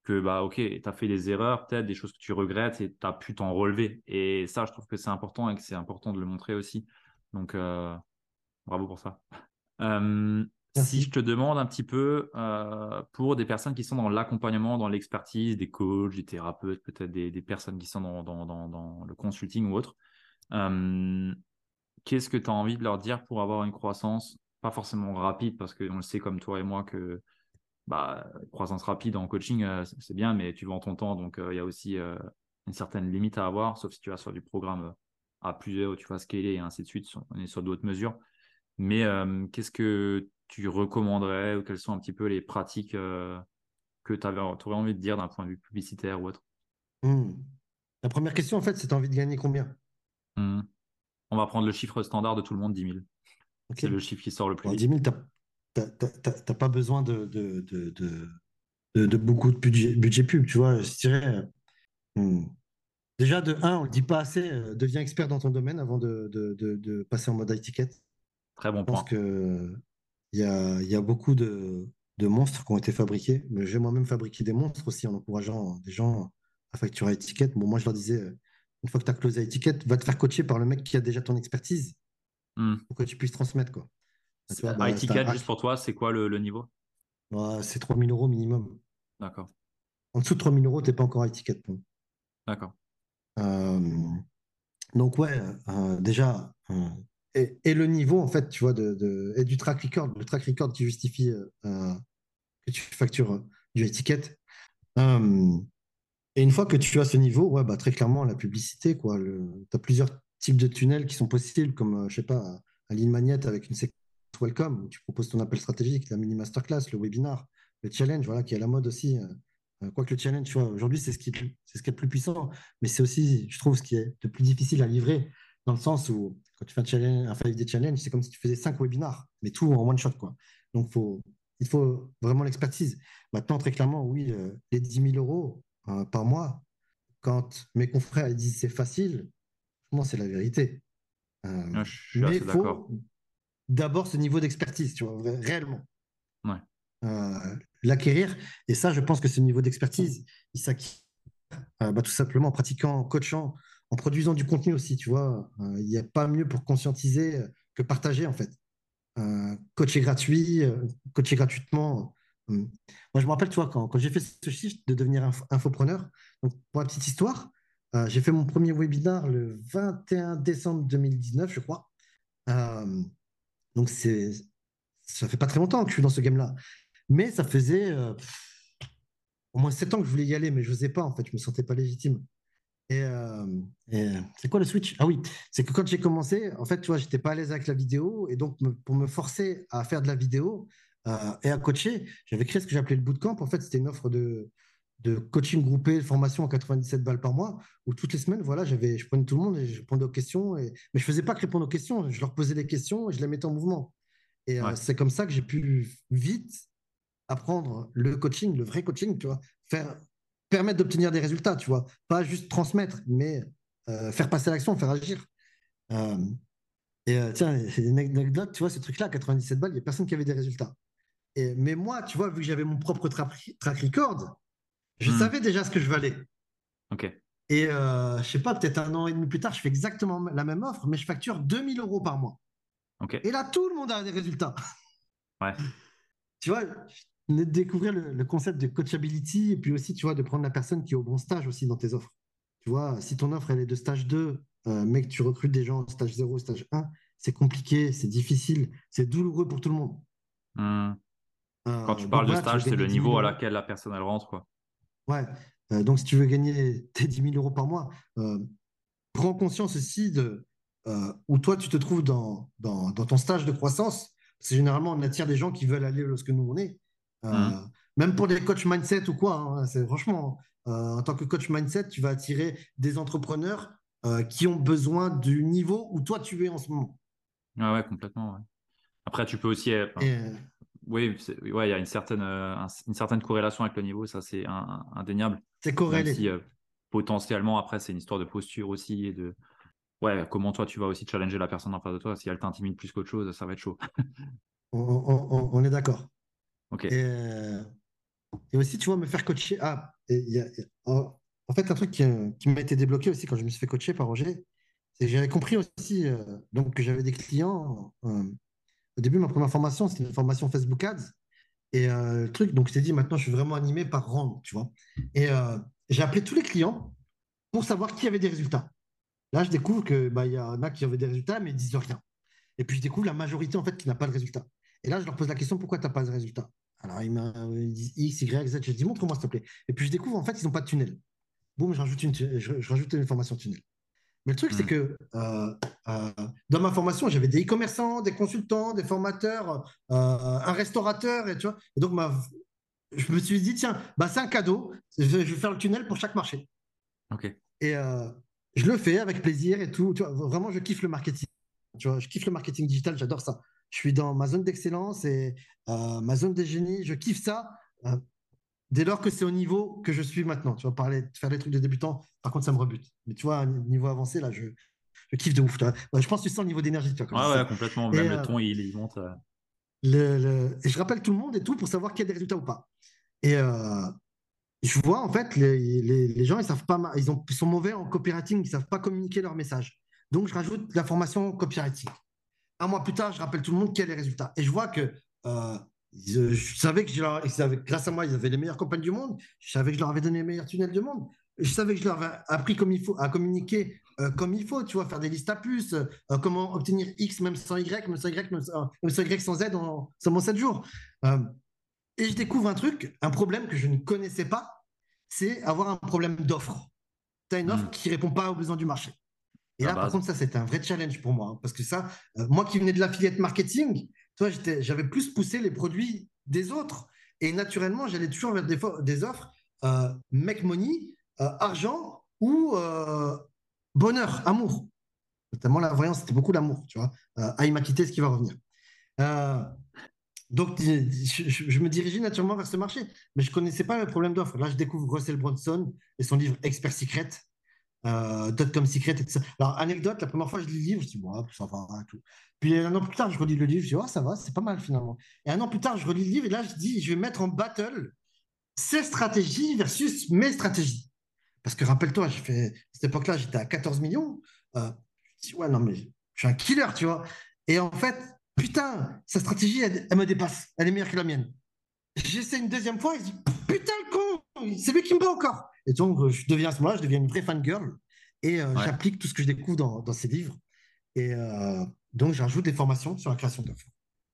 que bah ok, tu as fait des erreurs, peut-être des choses que tu regrettes et tu as pu t'en relever. Et ça, je trouve que c'est important et que c'est important de le montrer aussi. Donc, euh, bravo pour ça. Euh, si je te demande un petit peu euh, pour des personnes qui sont dans l'accompagnement, dans l'expertise, des coachs, des thérapeutes, peut-être des, personnes qui sont dans, dans, dans, le consulting ou autre, qu'est-ce que tu as envie de leur dire pour avoir une croissance, pas forcément rapide, parce qu'on le sait comme toi et moi que bah, croissance rapide en coaching, euh, c'est bien, mais tu vends ton temps, donc euh, il y a aussi euh, une certaine limite à avoir, sauf si tu vas sur du programme à plusieurs, tu vas scaler et ainsi de suite, on est sur d'autres mesures. Mais qu'est-ce que tu recommanderais ou quelles sont un petit peu les pratiques que tu aurais envie de dire d'un point de vue publicitaire ou autre? Mmh. La première question, en fait, c'est tu as envie de gagner combien? Mmh. On va prendre le chiffre standard de tout le monde, 10 000. C'est le chiffre qui sort le plus vite. 10 000, t'as pas besoin de, de, de, de, beaucoup de budget, budget pub, tu vois. Je dirais, hmm. déjà, de un, on le dit pas assez, euh, deviens expert dans ton domaine avant de, passer en mode étiquette. Très bon point. Je pense qu'il y a, y a beaucoup de, monstres qui ont été fabriqués. J'ai moi-même fabriqué des monstres aussi en encourageant des gens à facturer étiquette. Bon, moi, je leur disais, euh, une fois que tu as closé étiquette, va te faire coacher par le mec qui a déjà ton expertise hmm. pour que tu puisses transmettre. Quoi. Bah, bah, ticket, juste pour toi, c'est quoi le, niveau? Bah, C'est 3000 euros minimum. D'accord. En dessous de 3000 euros, tu n'es pas encore à ticket. D'accord. Euh, donc, ouais, euh, déjà, euh, et, le niveau, en fait, tu vois, de, et du track record, le track record qui justifie que tu factures du étiquette. et une fois que tu as ce niveau, ouais, bah, très clairement, la publicité, quoi. Tu as plusieurs types de tunnels qui sont possibles, comme, je sais pas, à ligne magnète avec une séquence Welcome, où tu proposes ton appel stratégique, la mini masterclass, le webinar, le challenge, voilà, qui est à la mode aussi. Euh, quoique le challenge, aujourd'hui, c'est ce, qui, c'est ce qui est le plus puissant, mais c'est aussi, je trouve, ce qui est le plus difficile à livrer, dans le sens où quand tu fais un, challenge, un 5 challenge, c'est comme si tu faisais 5 webinars, mais tout en one shot, quoi. Donc, faut, il faut vraiment l'expertise. Maintenant, très clairement, oui, euh, les 10 000 euros euh, par mois, quand mes confrères disent c'est facile, moi, c'est la vérité. Ah, je suis mais faut, d'abord ce niveau d'expertise, tu vois, réellement. Euh, l'acquérir. Et ça, je pense que ce niveau d'expertise, il s'acquiert euh, bah, tout simplement en pratiquant, en coachant, en produisant du contenu aussi, tu vois. Il n'y a pas mieux pour conscientiser que partager, en fait. coacher gratuit, coacher gratuitement. Moi, je me rappelle, tu vois, quand, quand j'ai fait ce shift de devenir infopreneur, donc pour la petite histoire, j'ai fait mon premier webinar le 21 décembre 2019, je crois. Donc, c'est, ça fait pas très longtemps que je suis dans ce game-là. Mais ça faisait euh, au moins sept ans que je voulais y aller, mais je n'osais pas, en fait. Je me sentais pas légitime. Et, euh, c'est quoi le switch? Ah oui, c'est que quand j'ai commencé, en fait, tu vois, j'étais pas à l'aise avec la vidéo. Et donc, pour me forcer à faire de la vidéo euh, et à coacher, j'avais créé ce que j'appelais le bootcamp. En fait, c'était une offre de, de coaching groupé, de formation à 97 balles par mois, où toutes les semaines, voilà, j'avais, je prenais tout le monde et je répondais aux questions. Et... Mais je faisais pas que répondre aux questions, je leur posais des questions et je les mettais en mouvement. Et euh, c'est comme ça que j'ai pu vite apprendre le coaching, le vrai coaching, tu vois, faire, permettre d'obtenir des résultats, tu vois, pas juste transmettre, mais euh, faire passer l'action, faire agir. Euh, et tiens, une anecdote, tu vois, ce truc-là, 97 balles, il n'y a personne qui avait des résultats. Et, mais moi, tu vois, vu que j'avais mon propre track record, je hmm. savais déjà ce que je valais. Ok. Et euh, je sais pas, peut-être un an et demi plus tard, je fais exactement la même offre, mais je facture 2000 euros par mois. Ok. Et là, tout le monde a des résultats. Ouais. tu vois, de découvrir le, concept de coachability et puis aussi, tu vois, de prendre la personne qui est au bon stage aussi dans tes offres. Tu vois, si ton offre, elle est de stage 2, euh, mais que tu recrutes des gens stage 0, stage 1, c'est compliqué, c'est difficile, c'est douloureux pour tout le monde. Hmm. Euh, Quand tu parles de stage, c'est le niveau à laquelle la personne elle rentre, quoi. Ouais. Euh, donc, si tu veux gagner tes 10 000 euros par mois, euh, prends conscience aussi de euh, où toi tu te trouves dans, dans, ton stage de croissance. C'est généralement, on attire des gens qui veulent aller lorsque nous on est. Mmh. Même pour des coachs mindset ou quoi. Hein, c'est franchement, en tant que coach mindset, tu vas attirer des entrepreneurs qui ont besoin du niveau où toi tu es en ce moment. Ah ouais, complètement. Après, tu peux aussi oui, ouais, il y a une certaine, une certaine corrélation avec le niveau, ça c'est indéniable. C'est corrélé. potentiellement, après, c'est une histoire de posture aussi et de, ouais, comment toi tu vas aussi challenger la personne en face de toi. Si elle t'intimide plus qu'autre chose, ça va être chaud. on, est d'accord. Ok. Et, aussi, tu vois, me faire coacher. Ah, en fait, un truc qui, m'a été débloqué aussi quand je me suis fait coacher par Roger, c'est que j'avais compris aussi euh, donc, que j'avais des clients. Euh, au début, ma première formation, c'était une formation Facebook Ads. Et euh, le truc, donc je t'ai dit, maintenant, je suis vraiment animé par rang, tu vois. Et j'ai appelé tous les clients pour savoir qui avait des résultats. Là, je découvre qu'il bah, y en a qui avaient des résultats, mais ils disent rien. Et puis, je découvre la majorité, en fait, qui n'a pas de résultat. Et là, je leur pose la question, pourquoi tu n'as pas de résultat Alors, ils, disent X, Y, Z. Je dis, montre-moi, s'il te plaît. Et puis, je découvre, en fait, ils n'ont pas de tunnel. Boum, je je, rajoute une formation tunnel. Mais le truc, c'est hmm. que euh, euh, dans ma formation, j'avais des e-commerçants, des consultants, des formateurs, euh, un restaurateur, et tu vois. Et donc, ma, je me suis dit, tiens, bah, c'est un cadeau. Je vais, faire le tunnel pour chaque marché. OK. Et je le fais avec plaisir et tout. Tu vois, vraiment, je kiffe le marketing. Tu vois, je kiffe le marketing digital, j'adore ça. Je suis dans ma zone d'excellence et ma zone des génies. Je kiffe ça dès lors que c'est au niveau que je suis maintenant. Tu vois, parler, faire des trucs de débutant, par contre, ça me rebute. Mais tu vois, niveau avancé, là, je, je kiffe de ouf. je pense que tu sens le niveau d'énergie. Tu vois, ouais, complètement. Même le euh, ton, il, monte. Le, Et je rappelle tout le monde et tout pour savoir qu'il y a des résultats ou pas. Et je vois en fait les, les, gens ils savent pas ils, ont, ils sont mauvais en copywriting ils savent pas communiquer leur message donc je rajoute la formation copywriting un mois plus tard je rappelle tout le monde quels sont les résultats et je vois que euh, je, savais que je grâce à moi ils avaient les meilleures campagnes du monde je savais que je leur avais donné les meilleurs tunnels du monde je savais que je leur avais appris comme il faut à communiquer euh, comme il faut tu vois faire des listes à plus euh, comment obtenir X même sans Y même sans Y même sans, Y sans Z en seulement 7 jours et je découvre un truc, un problème que je ne connaissais pas, c'est avoir un problème d'offre. Tu as une offre hmm. qui ne répond pas aux besoins du marché. Et là, par contre, ça, c'était un vrai challenge pour moi. Hein, parce que ça, euh, moi qui venais de l'affiliate marketing, j'avais plus poussé les produits des autres. Et naturellement, j'allais toujours vers des, offres euh, make money, euh, argent ou bonheur, amour. Notamment la voyance, c'était beaucoup l'amour, tu vois. il m'a quitté, ce qui va revenir. Donc, je, me dirigeais naturellement vers ce marché, mais je ne connaissais pas le problème d'offre. Là, je découvre Russell Brunson et son livre Expert Secret, euh, Dotcom Secret, etc. Alors, anecdote, la première fois je lis le livre, je dis, bon, ça va, tout. Puis un an plus tard, je relis le livre, je dis, oh, ça va, c'est pas mal finalement. Et un an plus tard, je relis le livre et là, je dis, je vais mettre en battle ses stratégies versus mes stratégies. Parce que rappelle-toi, fait, à cette époque-là, j'étais à 14 millions. Euh, je dis, ouais, non, mais je suis un killer, tu vois. Et en fait, putain, sa stratégie, elle, me dépasse. Elle est meilleure que la mienne. J'essaie une deuxième fois, et je dis, putain, le con, c'est lui qui me bat encore. Et donc, je deviens à ce moment-là, je deviens une vraie fangirl et euh, j'applique tout ce que je découvre dans, dans ces livres. Et euh, donc, j'ajoute des formations sur la création d'offres.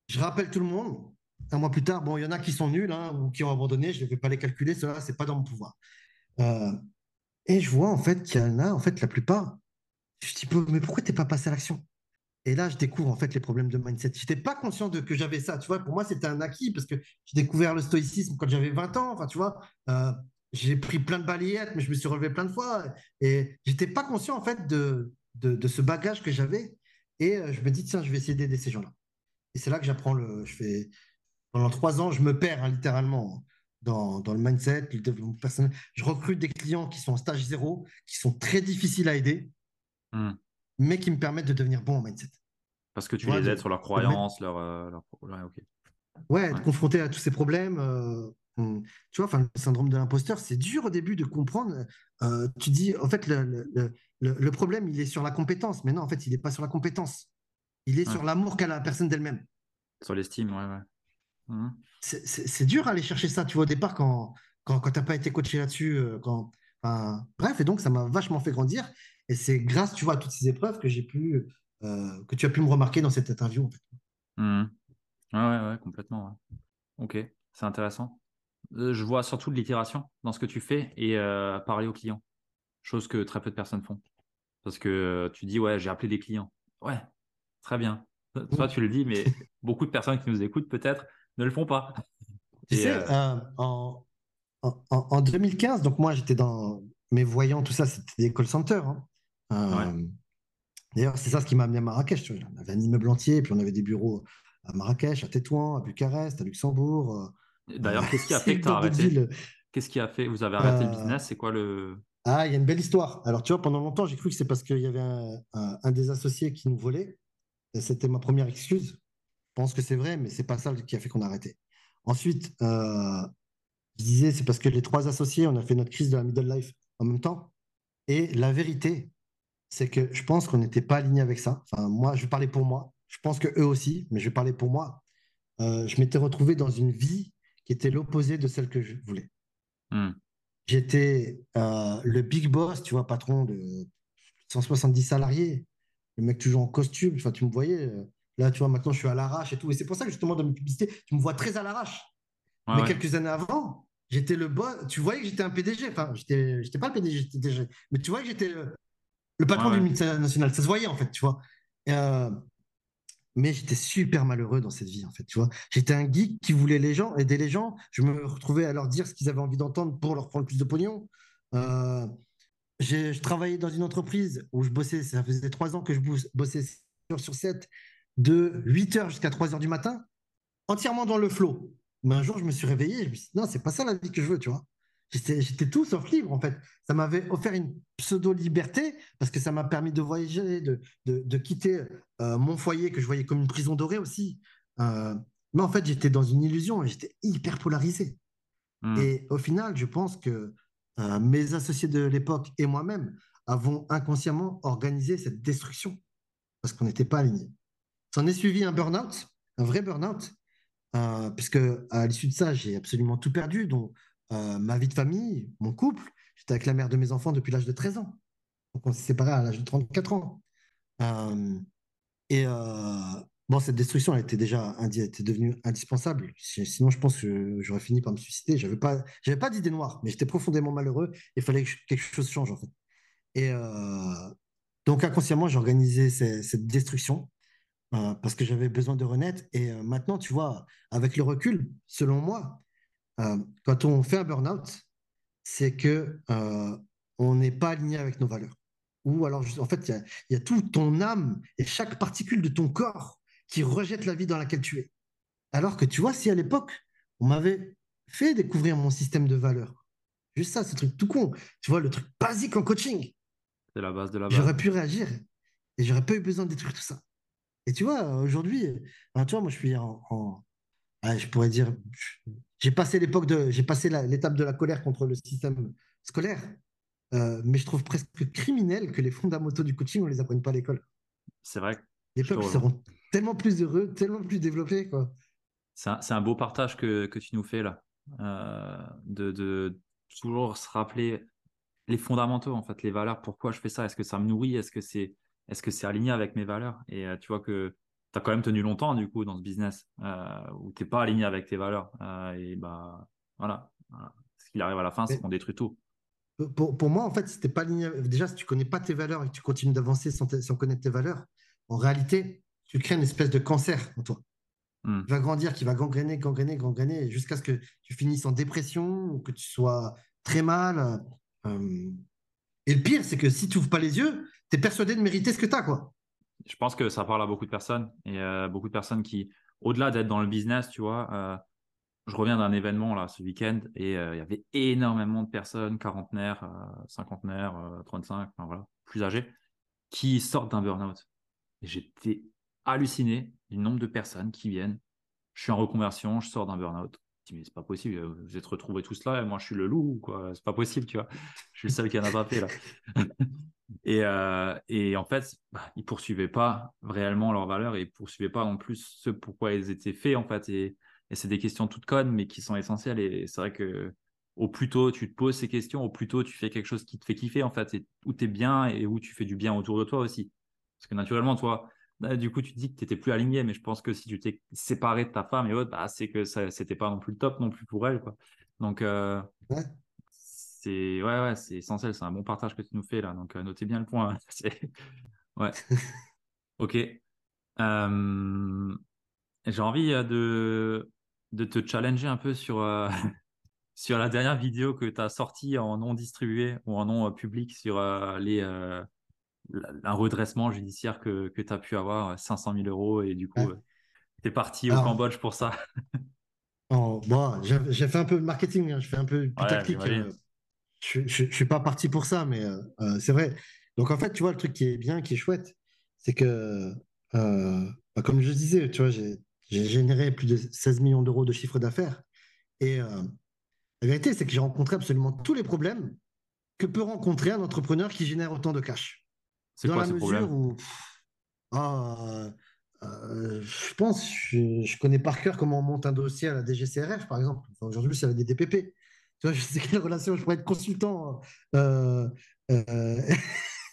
Je rappelle tout le monde, un mois plus tard, bon, il y en a qui sont nuls hein, ou qui ont abandonné, je ne vais pas les calculer, cela, ce n'est pas dans mon pouvoir. Euh, et je vois en fait qu'il y en a, en fait, la plupart. Je dis, mais pourquoi tu n'es pas passé à l'action? Et là, je découvre en fait les problèmes de mindset. Je n'étais pas conscient de que j'avais ça. Tu vois, pour moi, c'était un acquis parce que j'ai découvert le stoïcisme quand j'avais 20 ans. Enfin, tu vois, euh, j'ai pris plein de balayettes, mais je me suis relevé plein de fois. Et j'étais pas conscient en fait de, de, ce bagage que j'avais. Et euh, je me dis, tiens, je vais essayer d'aider ces gens-là. Et c'est là que j'apprends le. Je fais pendant trois ans, je me perds hein, littéralement dans, dans, le mindset, le développement personnel. Je recrute des clients qui sont en stage zéro, qui sont très difficiles à aider. Hmm mais qui me permettent de devenir bon en mindset. Parce que tu les aides sur leurs croyances, leur, euh, Ouais, être confronté à tous ces problèmes. Euh, hmm. tu vois, enfin, le syndrome de l'imposteur, c'est dur au début de comprendre. Euh, tu dis, en fait, le, le, le, problème, il est sur la compétence. Mais non, en fait, il n'est pas sur la compétence. Il est sur l'amour qu'a la personne d'elle-même. Sur l'estime, ouais, ouais. Mmh. C'est dur à aller chercher ça, tu vois, au départ, quand, quand, quand tu n'as pas été coaché là-dessus. Quand... bref, et donc, ça m'a vachement fait grandir. Et c'est grâce, tu vois, à toutes ces épreuves que j'ai pu, euh, que tu as pu me remarquer dans cette interview. En fait. Mmh. Ouais, ouais, complètement. Ok, c'est intéressant. Euh, je vois surtout de l'itération dans ce que tu fais et euh, parler aux clients, chose que très peu de personnes font. Parce que tu dis, ouais, j'ai appelé des clients. Ouais, très bien. Toi, tu le dis, mais beaucoup de personnes qui nous écoutent peut-être ne le font pas. Tu sais, en, en, en, 2015, donc moi j'étais dans mes voyants, tout ça, c'était des call centers. Hein. Euh, d'ailleurs, c'est ça ce qui m'a amené à Marrakech. On avait un immeuble entier, puis on avait des bureaux à Marrakech, à Tétouan, à Bucarest, à Luxembourg. D'ailleurs, qu'est-ce qui a fait que tu as arrêté Qu'est-ce qui a fait Vous avez arrêté le business C'est quoi le. Ah, il y a une belle histoire. Alors, tu vois, pendant longtemps, j'ai cru que c'est parce qu'il y avait un, des associés qui nous volait. C'était ma première excuse. Je pense que c'est vrai, mais c'est pas ça qui a fait qu'on a arrêté. Ensuite, je disais, c'est parce que les trois associés, on a fait notre crise de la middle life en même temps. Et la vérité, c'est que je pense qu'on n'était pas aligné avec ça. Enfin, moi, je parler pour moi. Je pense que eux aussi, mais je parler pour moi. Euh, je m'étais retrouvé dans une vie qui était l'opposé de celle que je voulais. Hmm. J'étais euh, le big boss, tu vois, patron de 170 salariés. Le mec toujours en costume. Enfin, tu me voyais. Euh, là, tu vois, maintenant, je suis à l'arrache et tout. Et c'est pour ça que justement, dans mes publicités, tu me vois très à l'arrache. mais quelques années avant, J'étais le boss. Tu voyais que j'étais un PDG. Enfin, j'étais, j'étais pas le PDG, j'étais DG. Mais tu voyais que j'étais le, patron du ministère national. Ça se voyait, en fait, tu vois. Euh, mais j'étais super malheureux dans cette vie, en fait, tu vois. J'étais un geek qui voulait les gens, aider les gens. Je me retrouvais à leur dire ce qu'ils avaient envie d'entendre pour leur prendre plus de pognon. Euh, je travaillais dans une entreprise où je bossais, ça faisait trois ans que je bossais sur, sur 7, de 8 h jusqu'à 3 h du matin, entièrement dans le flow. Mais un jour, je me suis réveillé je me suis dit, non, c'est pas ça la vie que je veux, tu vois. J'étais tout sauf libre, en fait. Ça m'avait offert une pseudo-liberté parce que ça m'a permis de voyager, de, de, quitter euh, mon foyer que je voyais comme une prison dorée aussi. Euh, mais en fait, j'étais dans une illusion et j'étais hyper polarisé. Hmm. Et au final, je pense que euh, mes associés de l'époque et moi-même avons inconsciemment organisé cette destruction parce qu'on n'était pas alignés. S'en est suivi un burn-out, un vrai burn-out, puisque à l'issue de ça, j'ai absolument tout perdu, dont euh, ma vie de famille, mon couple. J'étais avec la mère de mes enfants depuis l'âge de 13 ans. Donc on s'est séparés à l'âge de 34 ans. Euh, et bon, cette destruction, elle était déjà était devenue indispensable. Sinon, je pense que j'aurais fini par me suicider. J'avais pas, pas d'idée noire, mais j'étais profondément malheureux. Il fallait que quelque chose change en fait. Et donc inconsciemment, j'ai organisé cette destruction euh, parce que j'avais besoin de renaître. Et euh, maintenant, tu vois, avec le recul, selon moi, euh, quand on fait un burn-out, c'est que on n'est pas aligné avec nos valeurs. Ou alors, en fait, il y, y, a tout ton âme et chaque particule de ton corps qui rejette la vie dans laquelle tu es. Alors que tu vois, si à l'époque, on m'avait fait découvrir mon système de valeurs, juste ça, ce truc tout con, tu vois, le truc basique en coaching. C'est la base de la base. J'aurais pu réagir et j'aurais pas eu besoin de détruire tout ça. Et tu vois, aujourd'hui, tu vois, moi, je suis en, je pourrais dire, j'ai passé l'époque de, j'ai passé l'étape de la colère contre le système scolaire, euh, mais je trouve presque criminel que les fondamentaux du coaching, on les apprenne pas à l'école. C'est vrai. Les peuples seront tellement plus heureux, tellement plus développés, quoi. C'est un, un, beau partage que, que, tu nous fais là, euh, de, de, toujours se rappeler les fondamentaux, en fait, les valeurs. Pourquoi je fais ça? Est-ce que ça me nourrit? Est-ce que c'est est-ce que c'est aligné avec mes valeurs? Et euh, tu vois que tu as quand même tenu longtemps, du coup, dans ce business euh, où tu n'es pas aligné avec tes valeurs. Euh, et bah, voilà. Ce qu'il arrive à la fin, c'est qu'on détruit tout. Pour, pour, moi, en fait, si t'es pas aligné, déjà, si tu connais pas tes valeurs et que tu continues d'avancer sans, sans, connaître tes valeurs, en réalité, tu crées une espèce de cancer en toi. Hmm. Qui va grandir, qui va gangréner, gangréner, gangréner, jusqu'à ce que tu finisses en dépression ou que tu sois très mal. et le pire, c'est que si tu ouvres pas les yeux, tu es persuadé de mériter ce que tu as, quoi. Je pense que ça parle à beaucoup de personnes et euh, beaucoup de personnes qui, au-delà d'être dans le business, tu vois, euh, je reviens d'un événement là ce week-end et euh, il y avait énormément de personnes, quarantenaires, cinquantenaires, 35, enfin, voilà, plus âgées, qui sortent d'un burn-out. Et j'étais halluciné du nombre de personnes qui viennent. Je suis en reconversion, je sors d'un burn-out. Mais c'est pas possible, vous êtes retrouvés tous là et moi je suis le loup, quoi. C'est pas possible, tu vois. Je suis le seul qui en a fait là. Et, euh, et, en fait, bah, ils poursuivaient pas réellement leurs valeurs et ils poursuivaient pas non plus ce pourquoi ils étaient faits en fait. Et, et c'est des questions toutes connes, mais qui sont essentielles. Et c'est vrai que au plus tôt tu te poses ces questions, au plus tôt tu fais quelque chose qui te fait kiffer en fait, et où tu es bien et où tu fais du bien autour de toi aussi. Parce que naturellement, toi, bah, du coup, tu te dis que tu n'étais plus aligné, mais je pense que si tu t'es séparé de ta femme et autres, bah, c'est que ça c'était pas non plus le top non plus pour elle. Quoi. Donc, euh, c'est ouais, ouais, c'est essentiel. C'est un bon partage que tu nous fais là. Donc, euh, notez bien le point. ouais. ok. J'ai envie euh, de, de te challenger un peu sur, euh, sur la dernière vidéo que tu as sortie en non distribué ou en non public sur les, un redressement judiciaire que, que tu as pu avoir, 500 000 euros. Et du coup, T'es parti au Cambodge pour ça. bon, j'ai fait un peu de marketing, hein, je fais un peu de tactique. Euh, je ne suis pas parti pour ça, mais euh, euh, c'est vrai. Donc en fait, tu vois, le truc qui est bien, qui est chouette, c'est que, bah, comme je disais, tu vois, j'ai généré plus de 16 millions d'euros de chiffre d'affaires. Et la vérité, c'est que j'ai rencontré absolument tous les problèmes que peut rencontrer un entrepreneur qui génère autant de cash. C'est quoi la mesure où, ah, je pense, je, connais par cœur comment on monte un dossier à la DGCRF, par exemple. Aujourd'hui, c'est la DDPP je sais quelle relation je pourrais être consultant euh, euh,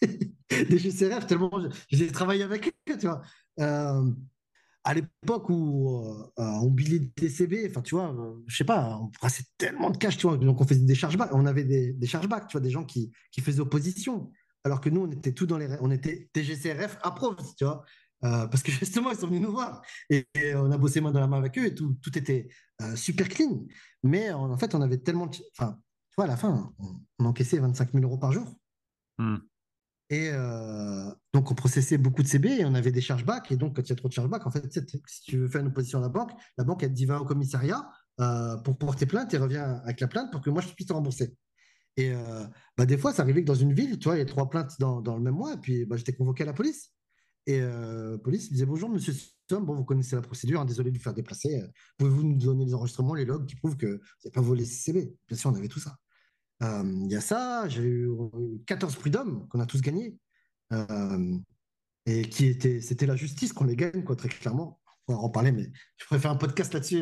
des GCRF, tellement j'ai travaillé avec eux, tu vois. Euh, à l'époque où euh, on billait des TCB, enfin, tu vois, je sais pas, on brassait tellement de cash, tu vois, donc on faisait des chargebacks, on avait des, des chargebacks, tu vois, des gens qui, qui faisaient opposition, alors que nous, on était tout dans les, on était DGCRF approved, tu vois. Euh, parce que justement, ils sont venus nous voir et, on a bossé main dans la main avec eux et tout, tout était euh, super clean. Mais en fait, on avait tellement. Enfin, tu vois, à la fin, on, encaissait 25 000 euros par jour. Hmm. Et euh, donc, on processait beaucoup de CB et on avait des chargebacks. Et donc, quand il y a trop de chargebacks, en fait, si tu veux faire une opposition à la banque, la banque, elle te dit va au commissariat pour porter plainte et reviens avec la plainte pour que moi, je puisse te rembourser. Et bah, des fois, ça arrivait que dans une ville, tu vois, il y a trois plaintes dans, dans le même mois, et puis bah, j'étais convoqué à la police. Et euh, police disait Bonjour, monsieur Tom, bon, vous connaissez la procédure, hein, désolé de vous faire déplacer. Euh, pouvez-vous nous donner les enregistrements, les logs qui prouvent que vous n'avez pas volé CCB Bien sûr, on avait tout ça. Euh, il y a ça, j'ai eu 14 prud'hommes qu'on a tous gagnés. et qui était, c'était la justice qu'on les gagne, quoi, très clairement. On va en parler, mais je pourrais faire un podcast là-dessus.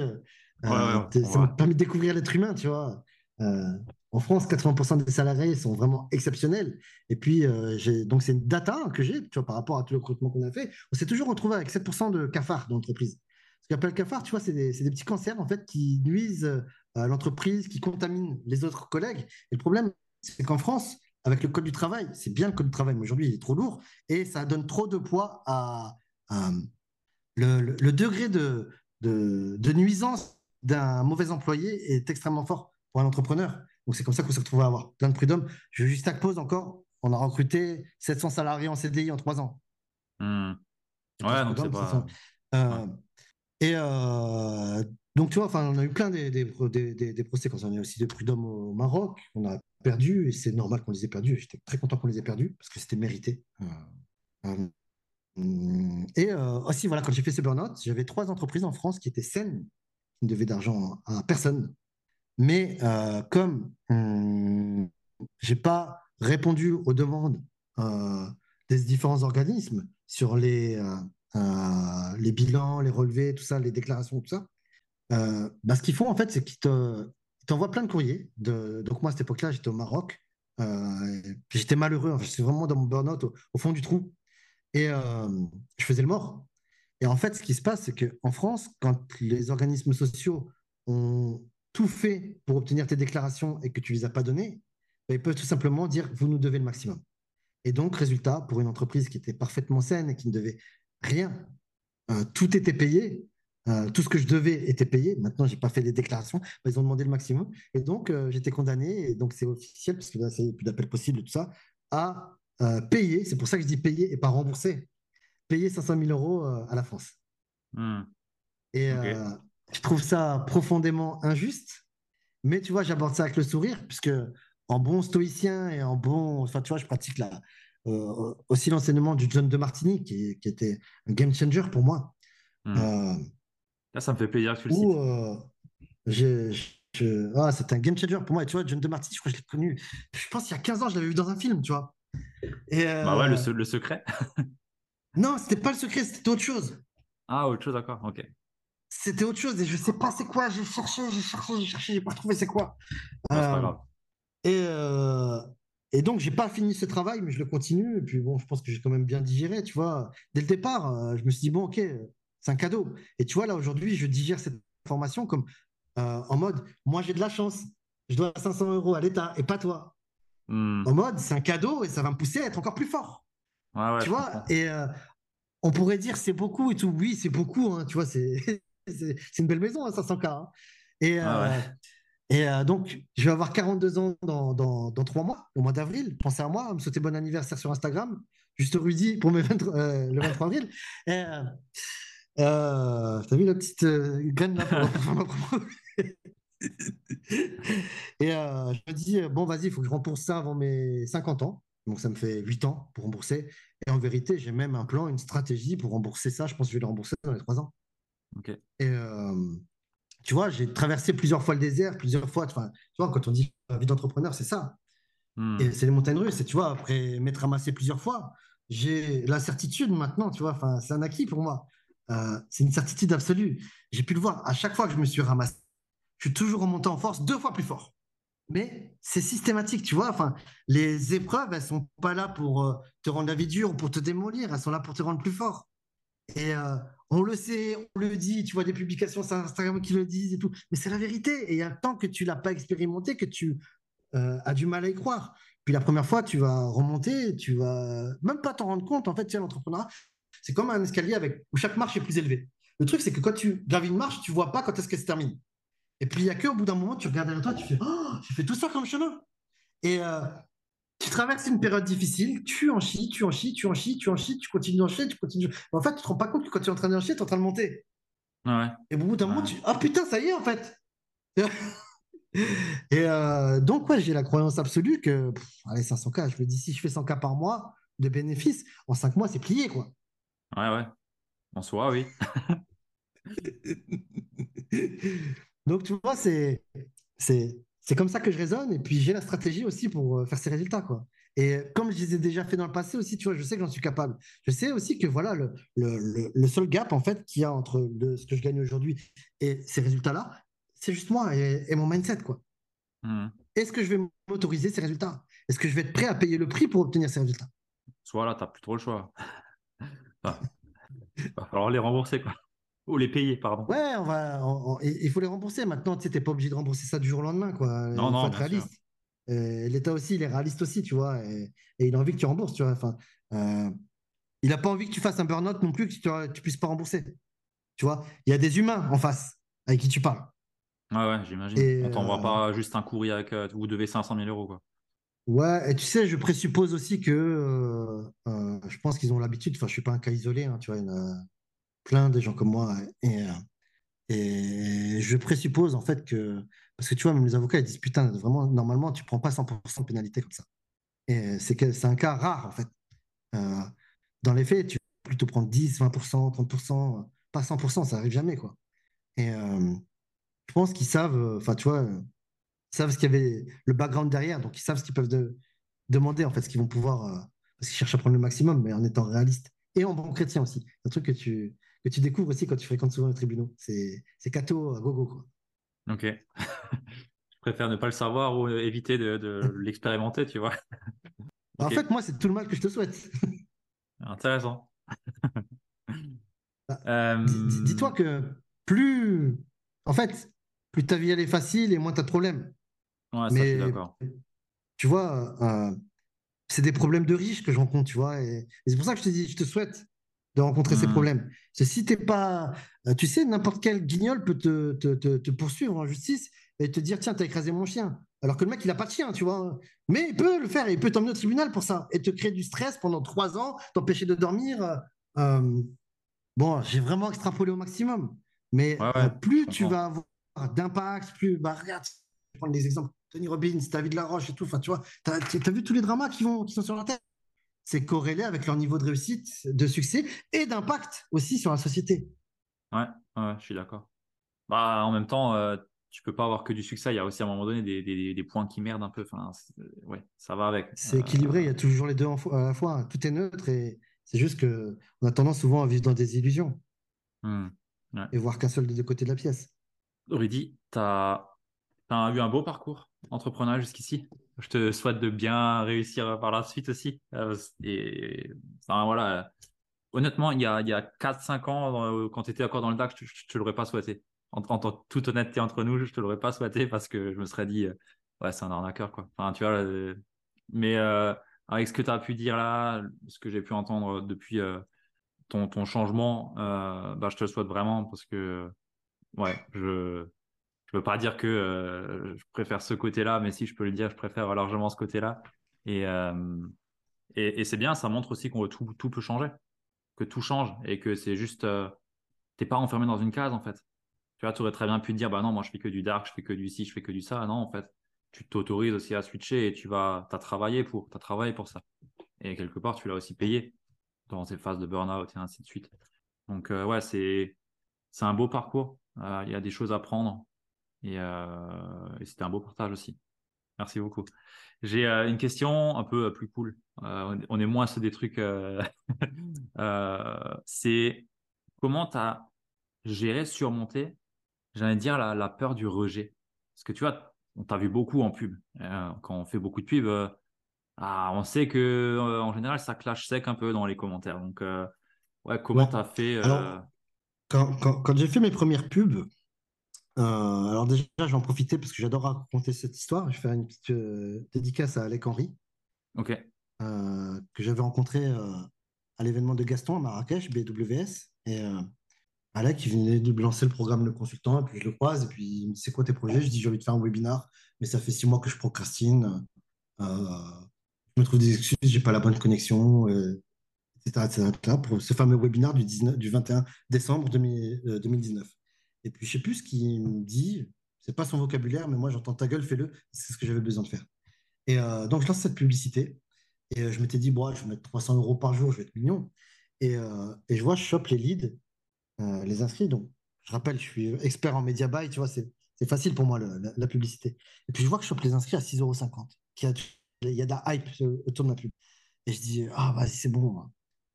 ça m'a permis de découvrir l'être humain, tu vois. En France, 80% des salariés sont vraiment exceptionnels. Et puis, euh, donc c'est une data que j'ai, par rapport à tout le recrutement qu'on a fait. On s'est toujours retrouvé avec 7% de cafards d'entreprise. Ce qu'on appelle cafard, tu vois, c'est des, petits cancers en fait qui nuisent euh, à l'entreprise, qui contaminent les autres collègues. Et le problème, c'est qu'en France, avec le code du travail, c'est bien le code du travail, mais aujourd'hui, il est trop lourd et ça donne trop de poids à, le, degré de, de nuisance d'un mauvais employé est extrêmement fort pour un entrepreneur. Donc c'est comme ça qu'on s'est retrouvé à avoir plein de prud'hommes. Je veux juste à pause encore. On a recruté 700 salariés en CDI en trois ans. Hmm. Ouais, donc c'est pas. Euh, et euh, donc, tu vois, enfin, on a eu plein des, des, des, des procès quand on a aussi des prud'hommes au Maroc. On a perdu et c'est normal qu'on les ait perdus. J'étais très content qu'on les ait perdus parce que c'était mérité. Euh, et aussi, voilà, quand j'ai fait ce burn-out, j'avais trois entreprises en France qui étaient saines, qui ne devaient d'argent à personne. Mais euh, comme hum, je n'ai pas répondu aux demandes euh, des différents organismes sur les, euh, les bilans, les relevés, tout ça, les déclarations, tout ça, bah, ce qu'ils font en fait, c'est qu'ils t'envoient plein de courriers. Donc moi, à cette époque-là, j'étais au Maroc. j'étais malheureux. je suis vraiment dans mon burn-out au, fond du trou. Et je faisais le mort. Et en fait, ce qui se passe, c'est qu'en France, quand les organismes sociaux ont tout fait pour obtenir tes déclarations et que tu ne les as pas données, ben, ils peuvent tout simplement dire vous nous devez le maximum. Et donc, résultat, pour une entreprise qui était parfaitement saine et qui ne devait rien, euh, tout était payé. Euh, tout ce que je devais était payé. Maintenant, je n'ai pas fait les déclarations. Ben, ils ont demandé le maximum. Et donc, euh, j'étais condamné, et donc c'est officiel, parce que là, c'est plus d'appel possible, tout ça, à payer. C'est pour ça que je dis payer et pas rembourser. Payer 500 000 euros à la France. Hmm. Et, je trouve ça profondément injuste, mais tu vois, j'aborde ça avec le sourire, puisque en bon stoïcien et en bon. Enfin, tu vois, je pratique la, euh, aussi l'enseignement du John de Martini, qui, qui, était un game changer pour moi. Euh, Là, ça me fait plaisir que tu le cites. Euh, ah, un game changer pour moi. Et tu vois, John de Martini, je crois que je l'ai connu. Je pense qu'il y a 15 ans, je l'avais vu dans un film, tu vois. Et, bah ouais, le, le secret. non, c'était pas le secret, c'était autre chose. Ah, autre chose, d'accord, ok c'était autre chose et je sais pas c'est quoi. J'ai cherché, j'ai cherché, j'ai cherché, j'ai pas trouvé c'est quoi. Euh, et, euh, et donc j'ai pas fini ce travail, mais je le continue. Et puis bon, je pense que j'ai quand même bien digéré, tu vois. Dès le départ, euh, je me suis dit bon, ok, c'est un cadeau. Et tu vois là aujourd'hui, je digère cette information comme en mode, moi j'ai de la chance, je dois 500 euros à l'État et pas toi. Hmm. En mode, c'est un cadeau et ça va me pousser à être encore plus fort. tu vois? Et on pourrait dire c'est beaucoup et tout. Oui, c'est beaucoup. Hein, tu vois, c'est c'est une belle maison, à hein, 500K. Hein. Et, ah euh, et euh, donc, je vais avoir 42 ans dans, dans, dans 3 mois, au mois d'avril. Pensez à moi, me souhaiter bon anniversaire sur Instagram. Juste Rudy pour mes euh, le 23 avril. Et, Euh, T'as vu la petite graine là pour- Et je me dis, bon, vas-y, il faut que je rembourse ça avant mes 50 ans. Donc, ça me fait 8 ans pour rembourser. Et en vérité, j'ai même un plan, une stratégie pour rembourser ça. Je pense que je vais le rembourser dans les 3 ans. Et euh, tu vois, j'ai traversé plusieurs fois le désert, plusieurs fois. Tu vois, quand on dit vie d'entrepreneur, c'est ça. Hmm. Et c'est les montagnes russes. Et tu vois, après m'être ramassé plusieurs fois, j'ai la certitude maintenant, tu vois, enfin, c'est un acquis pour moi. Euh, c'est une certitude absolue. J'ai pu le voir à chaque fois que je me suis ramassé. Je suis toujours remonté en force deux fois plus fort. Mais c'est systématique, tu vois. Enfin, les épreuves, elles sont pas là pour euh, te rendre la vie dure ou pour te démolir. Elles sont là pour te rendre plus fort. Et euh, on le sait, on le dit. Tu vois des publications sur Instagram qui le disent et tout. Mais c'est la vérité. Et il y a tant que tu l'as pas expérimenté que tu euh, as du mal à y croire. Puis la première fois, tu vas remonter, tu vas même pas t'en rendre compte. En fait, tu l'entrepreneuriat, c'est comme un escalier avec où chaque marche est plus élevée. Le truc, c'est que quand tu gravis une marche, tu vois pas quand est-ce qu'elle se termine. Et puis, il y a qu'au bout d'un moment, tu regardes derrière toi, tu fais Oh, j'ai fait tout ça comme chemin. Et euh, tu traverses une période difficile, tu en chies, tu en chies, tu en chies, tu en chies, tu continues d'en chier, tu continues. En fait, tu te rends pas compte que quand tu es en train d'en chier, tu es en train de monter. Ouais. Et au bout d'un Ouais. moment, tu Ah putain, ça y est, en fait. Et euh, donc, ouais, j'ai la croyance absolue que, pff, allez, 500K, je me dis, si je fais 100K par mois de bénéfices, en 5 mois, c'est plié, quoi. Ouais, ouais. En soi, oui. Donc, tu vois, c'est, c'est, c'est comme ça que je raisonne. Et puis, j'ai la stratégie aussi pour euh, faire ces résultats, quoi. Et comme je les ai déjà fait dans le passé aussi, tu vois, je sais que j'en suis capable. Je sais aussi que, voilà, le, le, le, seul gap, en fait, qu'il y a entre le- ce que je gagne aujourd'hui et ces résultats-là, c'est juste moi et, et mon mindset, quoi. Hmm. Est-ce que je vais m'autoriser ces résultats? Est-ce que je vais être prêt à payer le prix pour obtenir ces résultats? Soit là, t'as plus trop le choix. Enfin, va falloir les rembourser, quoi. Ou les payer, pardon. Ouais, on va, il faut les rembourser. Maintenant, tu n'es pas obligé de rembourser ça du jour au lendemain, quoi. Non, il non, faut être réaliste. L'État aussi, il est réaliste aussi, tu vois, et, et il a envie que tu rembourses, tu vois. Enfin, euh, il n'a pas envie que tu fasses un burn-out non plus, que tu ne puisses pas rembourser. Tu vois, il y a des humains en face avec qui tu parles. Ouais, ouais, j'imagine. On t'envoie euh, pas juste un courrier avec euh, vous devez 500 000 euros, quoi. Ouais, et tu sais, je présuppose aussi que euh, je pense qu'ils ont l'habitude, enfin, je suis pas un cas isolé, hein, tu vois, plein de gens comme moi. Et, euh, et je présuppose en fait que, parce que tu vois, même les avocats, ils disent, putain, vraiment, normalement, tu prends pas 100% de pénalité comme ça. Et c'est un cas rare, en fait. Euh, dans les faits, tu peux plutôt prendre 10, 20%, 30%, pas 100%, ça arrive jamais, quoi. Et euh, je pense qu'ils savent, enfin, tu vois, ils savent ce qu'il y avait, le background derrière, donc ils savent ce qu'ils peuvent de- demander, en fait, ce qu'ils vont pouvoir, euh, parce qu'ils cherchent à prendre le maximum, mais en étant réaliste. Et en bon chrétien aussi. Un truc que tu, que tu découvres aussi quand tu fréquentes souvent les tribunaux. C'est c'est cato, euh, gogo, quoi. Ok. Je préfère ne pas le savoir ou euh, éviter de, de l'expérimenter, tu vois. En Ok. fait, moi, c'est tout le mal que je te souhaite. Intéressant. Bah, Euh, Dis- dis- Dis-toi que plus, en fait, plus ta vie elle est facile et moins tu as de problèmes. Ouais, ça, je suis d'accord. tu vois, euh, c'est des problèmes de riches que je rencontre, tu vois. Et, et c'est pour ça que je te dis, je te souhaite de rencontrer ces Mhm. problèmes. C'est si t'es pas, euh, tu sais, n'importe quel guignol peut te, te, te- te poursuivre en justice et te dire, tiens, t'as écrasé mon chien. Alors que le mec, il a pas de chien, tu vois. Mais il peut le faire, il peut t'emmener au tribunal pour ça et te créer du stress pendant trois ans, t'empêcher de dormir. euh, bon, j'ai vraiment extrapolé au maximum. Mais Ouais, ouais, euh, plus tu vas avoir d'impact, plus, bah, regarde, je vais prendre des exemples. Tony Robbins, David Laroche et tout. Enfin, tu vois, t'as, as vu tous les dramas qui, vont, qui sont sur la tête? C'est corrélé avec leur niveau de réussite, de succès et d'impact aussi sur la société. Ouais, ouais, je suis d'accord. Bah, en même temps, euh, tu peux pas avoir que du succès. Il y a aussi à un moment donné des, des, des points qui merdent un peu. Enfin, c'est- ouais, ça va avec. C'est Euh, équilibré, il y a toujours les deux à la fois. Tout est neutre et c'est juste que on a tendance souvent à vivre dans des illusions hmm. Ouais. et voir qu'un seul des deux côtés de la pièce. Rudy, tu as, eu un beau parcours entrepreneurial jusqu'ici? Je te souhaite de bien réussir par la suite aussi. Euh, et voilà. Honnêtement, il y a, il y a 4-5 ans, euh, quand tu étais encore dans le DAC, je ne te l'aurais pas souhaité. En, en, toute honnêteté entre nous, je te l'aurais pas souhaité parce que je me serais dit, euh, ouais, c'est un arnaqueur, quoi. Enfin, tu vois, mais avec ce que tu as pu dire là, ce que j'ai pu entendre depuis ton, changement, bah, je te le souhaite vraiment parce que, ouais, je je veux pas dire que euh, je préfère ce côté-là, mais si je peux le dire, je préfère largement ce côté-là. Et, euh, et, c'est bien, ça montre aussi qu'on tout, tout peut changer, que tout change et que c'est juste, euh, t'es pas enfermé dans une case en fait. Tu vois, tu aurais très bien pu te dire, bah non, moi je fais que du dark, je fais que du ci, je fais que du ça. Non, en fait, tu t'autorises aussi à switcher et tu vas, as travaillé pour, as travaillé pour ça. Et quelque part, tu l'as aussi payé dans ces phases de burn-out et ainsi de suite. Donc, euh, ouais, c'est, c'est un beau parcours. Il y a des choses à prendre et, euh, et c'était un beau partage aussi. Merci beaucoup. J'ai une question un peu plus cool. on est moins sur des trucs. c'est comment tu as géré, surmonté j'allais dire, la, peur du rejet? Parce que tu vois, on t'a vu beaucoup en pub. Euh, quand on fait beaucoup de pubs, euh, ah, on sait que euh, en général, ça clash sec un peu dans les commentaires. Donc, ouais, comment tu as fait Quand, j'ai fait mes premières pubs, alors déjà, je vais en profiter parce que j'adore raconter cette histoire. Je vais faire une petite dédicace à Alec Henry. Ok. que j'avais rencontré à l'événement de Gaston à Marrakech, BWS. Et Alec, il venait de lancer le programme Le Consultant, et puis je le croise, et puis il me dit C'est quoi tes projets? Je dis J'ai envie de faire un webinar, mais ça fait six mois que je procrastine. Euh, je me trouve des excuses, j'ai pas la bonne connexion, euh, etc., pour ce fameux webinar du, 19, du 21 décembre 2019. Euh, et puis je sais plus ce qu'il me dit, c'est pas son vocabulaire, mais moi j'entends ta gueule, fais-le, c'est ce que j'avais besoin de faire. Et donc je lance cette publicité, et je m'étais dit bon, je vais mettre 300 euros par jour, je vais être mignon. Et, et je vois, je chope les leads euh, les inscrits. Donc, je rappelle, je suis expert en media buy, tu vois, c'est facile pour moi la, publicité. Et puis je vois que je chope les inscrits à 6,50 euros. Il y a de la hype autour de ma pub. Et je dis, ah, vas-y, c'est bon.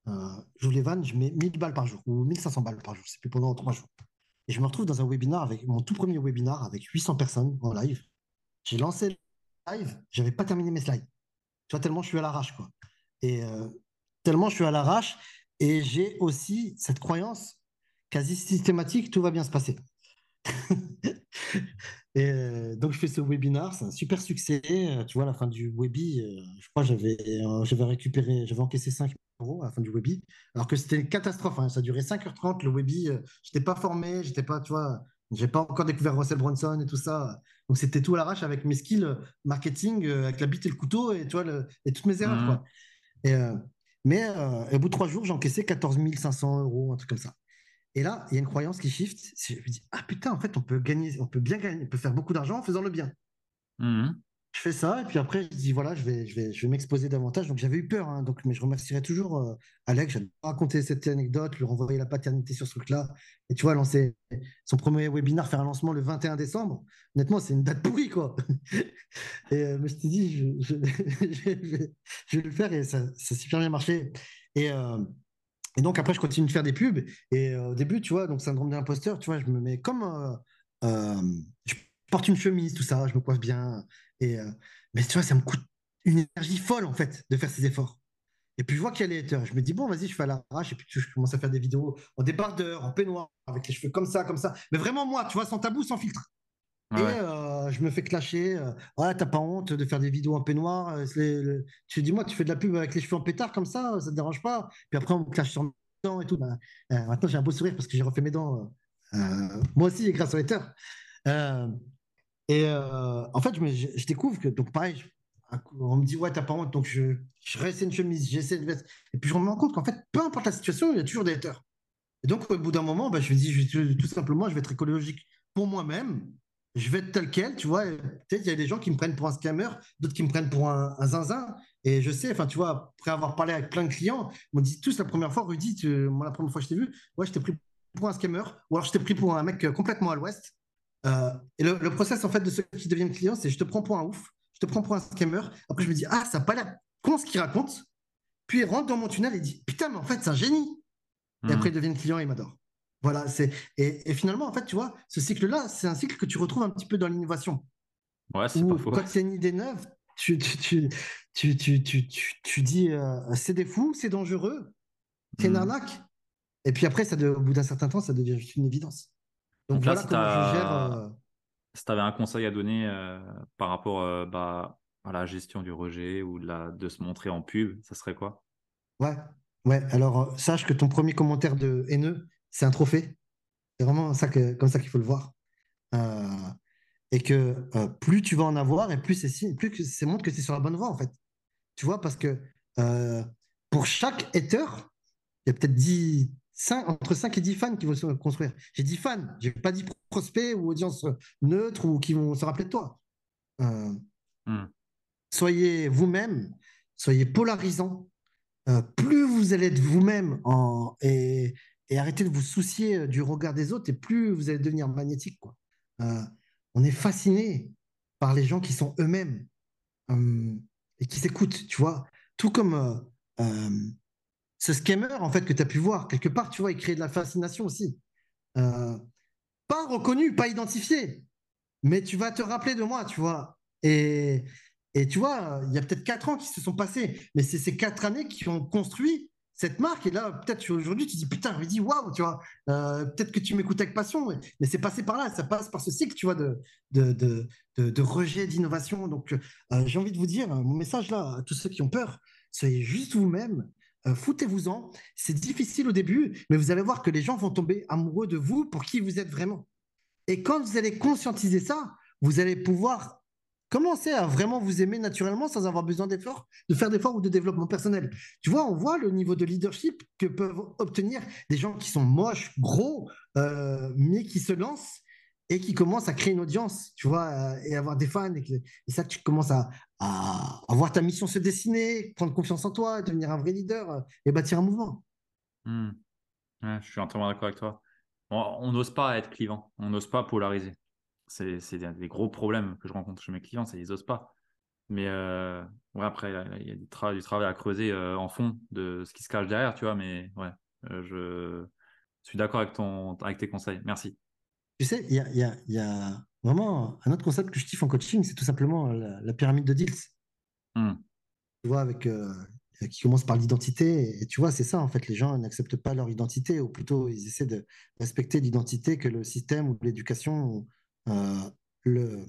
Euh, je les vannes, je mets 1000 balles par jour ou 1500 balles par jour, c'est plus pendant trois jours. Et je me retrouve dans un webinar avec mon tout premier webinar avec 800 personnes en live. J'ai lancé le live, j'avais pas terminé mes slides. Tu vois, tellement je suis à l'arrache, quoi. Et euh, tellement je suis à l'arrache. Et j'ai aussi cette croyance quasi systématique, tout va bien se passer. et euh, donc, je fais ce webinar, c'est un super succès. Tu vois, à la fin du webi, euh, je crois j'avais j'avais récupéré, j'avais encaissé 5 euros à la fin du webi, alors que c'était une catastrophe. Hein. Ça duré 5h30, le webi. je n'étais pas formé, j'étais pas, tu vois, j'ai pas encore découvert Russell Brunson et tout ça. Donc, c'était tout à l'arrache avec mes skills marketing, avec la bite et le couteau et, tu vois, et toutes mes erreurs. Quoi. Mmh. Et, mais au bout de trois jours, j'ai encaissé 14 500 euros, un truc comme ça. Et là, il y a une croyance qui shift. Je me dis, ah putain, en fait, on peut gagner, on peut bien gagner, on peut faire beaucoup d'argent en faisant le bien. Mmh. Je fais ça, et puis après, je dis, voilà, je vais, je vais, je vais m'exposer davantage. Donc, j'avais eu peur, hein, donc, mais je remercierai toujours euh, Alex. J'ai raconté cette anecdote, lui renvoyer la paternité sur ce truc-là. Et tu vois, lancer son premier webinar, faire un lancement le 21 décembre. Honnêtement, c'est une date pourrie, quoi. et euh, mais je dit, je, vais le faire, et ça, ça super bien marché. Et. Euh, et donc après, je continue de faire des pubs. Et euh, au début, tu vois, donc syndrome de l'imposteur, tu vois, je me mets comme. Euh, porte une chemise, tout ça, je me coiffe bien. Et, mais tu vois, ça me coûte une énergie folle, en fait, de faire ces efforts. Et puis je vois qu'il y a les haters. Je me dis, bon, vas-y, je fais à l'arrache. Et puis je commence à faire des vidéos en débardeur, en peignoir, avec les cheveux comme ça, comme ça. Mais vraiment, moi, tu vois, sans tabou, sans filtre. Et euh, je me fais clasher. Euh, ouais, t'as pas honte de faire des vidéos en peignoir. Euh, tu dis, moi, tu fais de la pub avec les cheveux en pétard comme ça, ça te dérange pas. Puis après, on me clash sur mes dents et tout. Ben, maintenant, j'ai un beau sourire parce que j'ai refait mes dents. moi aussi, grâce aux haters. Et en fait, je, découvre que, donc pareil, on me dit, ouais, t'as pas honte. Donc je, je une chemise, j'essaie de veste. Et puis je me rends compte qu'en fait, peu importe la situation, il y a toujours des haters. Et donc, au bout d'un moment, ben, je me dis, tout simplement, je vais être écologique pour moi-même je vais être tel quel, tu vois. il y a des gens qui me prennent pour un scammer, d'autres qui me prennent pour un, zinzin. Et je sais, enfin, tu vois, après avoir parlé avec plein de clients, m'ont dit tous la première fois, Rudy, moi, la première fois que je t'ai vu, ouais, je t'ai pris pour un scammer, ou alors je t'ai pris pour un mec complètement à l'ouest. Euh, et le, process, en fait, de ceux qui deviennent clients, c'est je te prends pour un ouf, je te prends pour un scammer. Après, je me dis, ah, ça n'a pas l'air con ce qu'il raconte. Puis il rentre dans mon tunnel et dit, putain, mais en fait, c'est un génie. Et mmh. après, ils deviennent clients et ils m'adorent. Voilà, c'est et, finalement, en fait, tu vois, ce cycle-là, c'est un cycle que tu retrouves un petit peu dans l'innovation. Ouais, c'est pas faux. Quand c'est une idée neuve, tu, tu, tu, tu, tu dis euh, c'est des fous, c'est dangereux, c'est une hmm. arnaque. Et puis après, ça au bout d'un certain temps, ça devient juste une évidence. Donc, voilà. Euh, si tu avais un conseil à donner euh, par rapport bah, à la gestion du rejet ou de, la, de se montrer en pub, ça serait quoi? Ouais, ouais. Alors, sache que ton premier commentaire de haineux, c'est un trophée. C'est vraiment ça que, comme ça qu'il faut le voir. Euh, et que euh, plus tu vas en avoir, et plus c'est plus c'est montre que c'est sur la bonne voie, en fait. Tu vois, parce que euh, pour chaque hater, il y a peut-être 10, entre 5 et 10 fans qui vont se construire. J'ai dit fans, j'ai pas dit prospects ou audience neutre ou qui vont se rappeler de toi. Euh, hmm. Soyez vous-même, soyez polarisant. Euh, plus vous allez être vous-même en... et, et, arrêtez de vous soucier du regard des autres, et plus vous allez devenir magnétique. Quoi. Euh, on est fasciné par les gens qui sont eux-mêmes et qui s'écoutent, tu vois. Tout comme ce scammer, en fait, que tu as pu voir, quelque part, tu vois, il crée de la fascination aussi. Euh, pas reconnu, pas identifié, mais tu vas te rappeler de moi, tu vois. Et, et tu vois, il y a peut-être quatre ans qui se sont passés, mais c'est ces quatre années qui ont construit cette marque. Et là, peut-être aujourd'hui, tu dis putain, je dis waouh, tu vois, euh, peut-être que tu m'écoutes avec passion, mais, c'est passé par là, ça passe par ce cycle, tu vois, de, de, de, de, rejet, d'innovation. Donc, euh, j'ai envie de vous dire, mon message là, à tous ceux qui ont peur, soyez juste vous-même, euh, foutez-vous-en. C'est difficile au début, mais vous allez voir que les gens vont tomber amoureux de vous pour qui vous êtes vraiment. Et quand vous allez conscientiser ça, vous allez pouvoir commencer à vraiment vous aimer naturellement sans avoir besoin d'efforts, de faire d'efforts ou de développement personnel. Tu vois, on voit le niveau de leadership que peuvent obtenir des gens qui sont moches, gros, euh, mais qui se lancent et qui commencent à créer une audience, tu vois, euh, et avoir des fans. Et, ça, tu commences à, à, voir ta mission se dessiner, prendre confiance en toi, devenir un vrai leader euh, et bâtir un mouvement. Hmm. je suis entièrement d'accord avec toi. on n'ose pas être clivant, on n'ose pas polariser. C'est des gros problèmes que je rencontre chez mes clients, c'est qu'ils n'osent pas. Mais euh, ouais, après, il y a du, travail, à creuser en fond de ce qui se cache derrière, tu vois. Mais ouais, je suis d'accord avec, avec tes conseils. Merci. Tu sais, il y a, vraiment un autre concept que je kiffe en coaching, c'est tout simplement la, pyramide de deals. Hmm. Tu vois, avec, euh, qui commence par l'identité. Et tu vois, c'est ça, en fait. Les gens n'acceptent pas leur identité, ou plutôt, ils essaient de respecter l'identité que le système ou l'éducation, euh, le,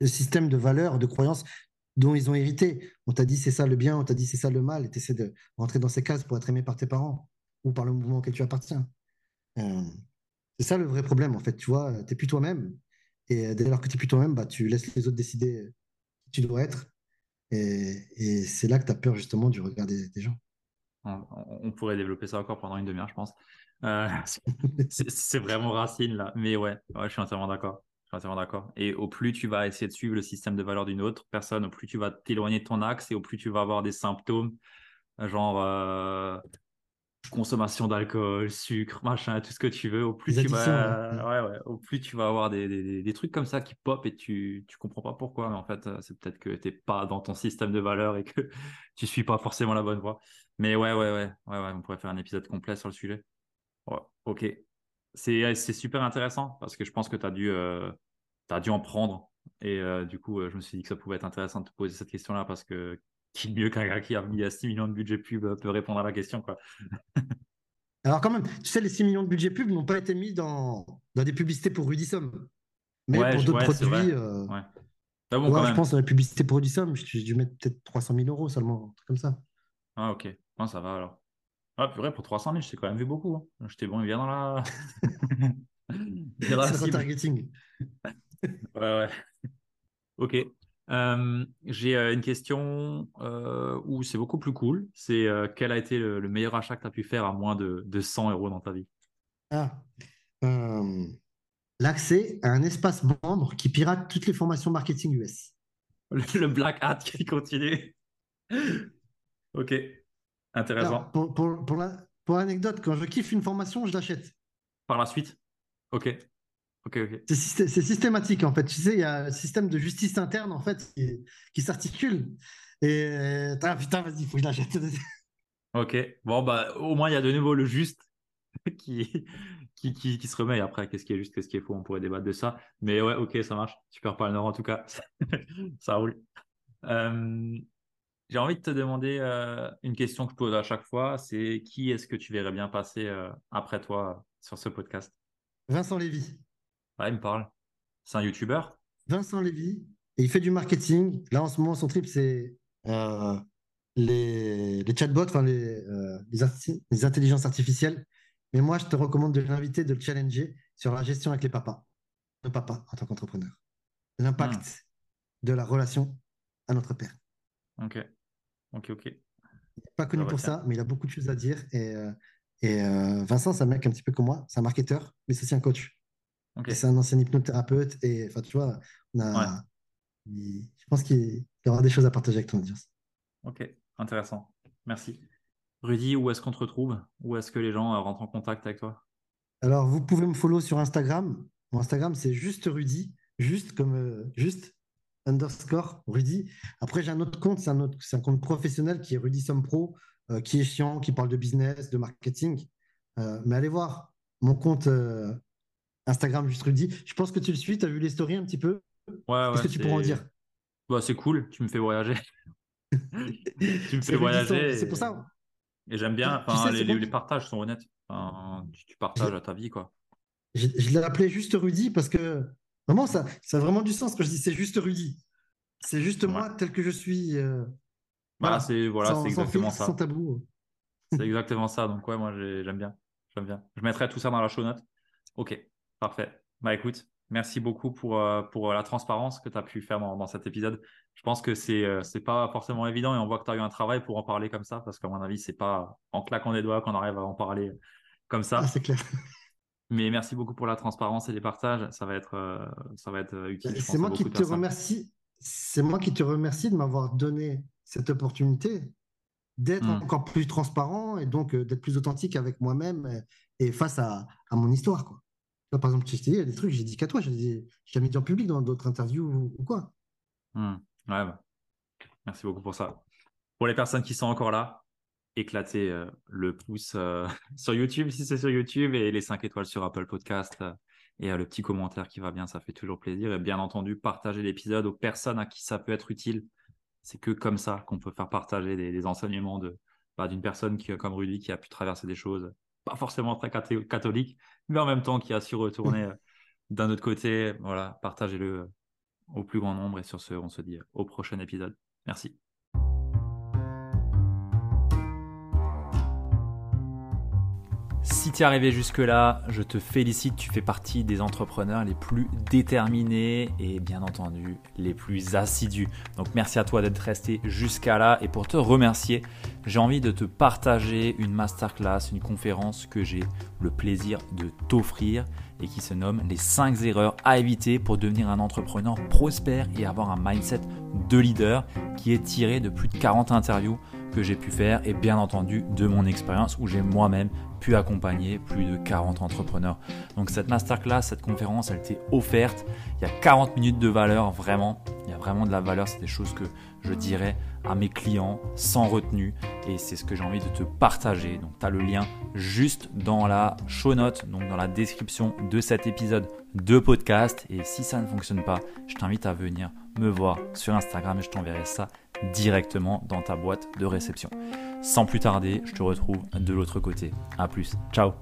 le système de valeurs, de croyances dont ils ont hérité. On t'a dit c'est ça le bien, on t'a dit c'est ça le mal, et tu essaies de rentrer dans ces cases pour être aimé par tes parents ou par le mouvement auquel tu appartiens. Euh, c'est ça le vrai problème, en fait. Tu vois, tu n'es plus toi-même. Et dès lors que tu n'es plus toi-même, bah, tu laisses les autres décider qui tu dois être. Et, c'est là que tu as peur, justement, du regard des, gens. On, pourrait développer ça encore pendant une demi-heure, je pense. Euh, c'est vraiment racine, là. Mais ouais, je suis entièrement d'accord. Je suis entièrement d'accord. Et au plus tu vas essayer de suivre le système de valeur d'une autre personne, au plus tu vas t'éloigner de ton axe et au plus tu vas avoir des symptômes, genre. Euh, consommation d'alcool, sucre, machin, tout ce que tu veux, au plus, tu vas, ouais, au plus tu vas avoir des, des, trucs comme ça qui pop et tu, tu comprends pas pourquoi, mais en fait, euh, c'est peut-être que tu n'es pas dans ton système de valeurs et que tu suis pas forcément la bonne voie. Mais ouais, ouais, ouais, ouais, ouais, on pourrait faire un épisode complet sur le sujet. ok. C'est super intéressant parce que je pense que tu as, dû, euh, as dû en prendre. Et euh, du coup, je me suis dit que ça pouvait être intéressant de te poser cette question-là parce que qui mieux qu'un gars qui a mis à 6 millions de budget pub peut répondre à la question quoi. Alors quand même, tu sais, les 6 millions de budget pub n'ont pas été mis dans, dans des publicités pour Rudissom. Mais pour d'autres produits, euh... ouais. bon, je pense dans les publicités pour Rudissom, j'ai dû mettre peut-être 300 000 euros seulement, un truc comme ça. Ah ok, ça va alors. Ah purée, pour 300 000, je t'ai quand même vu beaucoup. Hein. J'étais bon, il vient dans la... C'est le targeting. ouais, ouais. Ok. Euh, j'ai euh, une question euh, où c'est beaucoup plus cool. C'est quel a été le, meilleur achat que tu as pu faire à moins de, de 100 euros dans ta vie? Ah, L'accès à un espace membre qui pirate toutes les formations marketing US. Le, Black Hat qui continue. ok, intéressant. pour, pour, pour, la, pour l'anecdote, quand je kiffe une formation, je l'achète. Par la suite? Ok. C'est systématique en fait. Tu sais, il y a un système de justice interne en fait qui, s'articule. Et ah, putain, vas-y, il faut que je l'achète. ok. Bon, bah, au moins, il y a de nouveau le juste qui, qui, qui, se remet. après, qu'est-ce qui est juste, qu'est-ce qui est faux On pourrait débattre de ça. Mais ouais, ok, ça marche. Tu perds pas le nord en tout cas. ça roule. Euh, j'ai envie de te demander euh, une question que je pose à chaque fois c'est qui est-ce que tu verrais bien passer euh, après toi sur ce podcast? Vincent Lévy. Ah, il me parle. C'est un YouTuber Vincent Lévy. Et il fait du marketing. Là, en ce moment, son trip, c'est euh, les, les, chatbots, enfin les, euh, les, intelligences artificielles. Mais moi, je te recommande de l'inviter, de le challenger sur la gestion avec les papas, nos papas en tant qu'entrepreneur. L'impact hmm. de la relation à notre père. Ok, ok, ok. pas connu pour ça, mais il a beaucoup de choses à dire. Et, euh, Et euh, Vincent, c'est un mec un petit peu comme moi, c'est un marketeur, mais c'est aussi un coach. Et c'est un ancien hypnothérapeute. Et enfin, tu vois, on a, je pense qu'il y aura des choses à partager avec ton audience. Ok, intéressant. Merci. Rudy, où est-ce qu'on te retrouve? Où est-ce que les gens euh, rentrent en contact avec toi? Alors, vous pouvez me follow sur Instagram. Mon Instagram, c'est juste Rudy, juste comme euh, juste underscore Rudy. Après, j'ai un autre compte, c'est un, autre, un compte professionnel qui est Rudy Sompro, euh, qui est chiant, qui parle de business, de marketing. mais allez voir mon compte Instagram, juste Rudy. Je pense que tu le suis, tu as vu les stories un petit peu? Ouais, Qu'est-ce que tu pourras en dire? Bah, C'est cool, tu me fais voyager. tu me fais voyager. C'est pour ça. Et j'aime bien, les, les, partages sont honnêtes. tu, partages à ta vie, quoi. Je, l'ai appelé juste Rudy parce que vraiment, ça, ça a vraiment du sens quand je dis c'est juste Rudy. C'est juste moi tel que je suis. Euh, voilà, c'est voilà, c'est exactement ça. Sans tabou. C'est exactement ça. Donc, ouais, moi, j'aime bien. J'aime bien. Je mettrai tout ça dans la show note. Ok, parfait. Bah écoute, Merci beaucoup pour, euh, pour la transparence que tu as pu faire dans, cet épisode. Je pense que c'est n'est euh, pas forcément évident et on voit que tu as eu un travail pour en parler comme ça parce qu'à mon avis, c'est pas en claquant des doigts qu'on arrive à en parler comme ça. Ah, c'est clair. Mais merci beaucoup pour la transparence et les partages. Ça va être, euh, ça va être utile. C'est moi qui te remercie. C'est moi qui te remercie de m'avoir donné cette opportunité d'être hmm. encore plus transparent et donc d'être plus authentique avec moi-même et, face à, à mon histoire. Quoi par exemple, il y a des trucs, j'ai dit qu'à toi, j'ai jamais dit en public dans d'autres interviews ou, quoi. Hmm. Ouais, bah. Merci beaucoup pour ça. Pour les personnes qui sont encore là, éclatez euh, le pouce euh, sur YouTube si c'est sur YouTube et les 5 étoiles sur Apple Podcast euh, et le petit commentaire qui va bien, ça fait toujours plaisir. Et bien entendu, partagez l'épisode aux personnes à qui ça peut être utile. C'est que comme ça qu'on peut faire partager des, enseignements de, bah, d'une personne qui, comme Rudy qui a pu traverser des choses pas forcément très catholique, mais en même temps qui a su retourner euh, d'un autre côté. Voilà, partagez-le au plus grand nombre. Et sur ce, on se dit au prochain épisode. Merci. Si tu es arrivé jusque-là, je te félicite, tu fais partie des entrepreneurs les plus déterminés et bien entendu les plus assidus. Donc merci à toi d'être resté jusqu'à là et pour te remercier, j'ai envie de te partager une masterclass, une conférence que j'ai le plaisir de t'offrir et qui se nomme les 5 erreurs à éviter pour devenir un entrepreneur prospère et avoir un mindset de leader qui est tiré de plus de 40 interviews que j'ai pu faire et bien entendu de mon expérience où j'ai moi-même pu accompagner plus de 40 entrepreneurs. Donc cette masterclass, cette conférence, elle t'est offerte. Il y a 40 minutes de valeur, vraiment. Il y a vraiment de la valeur. C'est des choses que je dirais à mes clients sans retenue et c'est ce que j'ai envie de te partager. Donc tu as le lien juste dans la show note, donc dans la description de cet épisode de podcast et si ça ne fonctionne pas, je t'invite à venir me voir sur Instagram et je t'enverrai ça directement dans ta boîte de réception. Sans plus tarder, je te retrouve de l'autre côté. A plus, ciao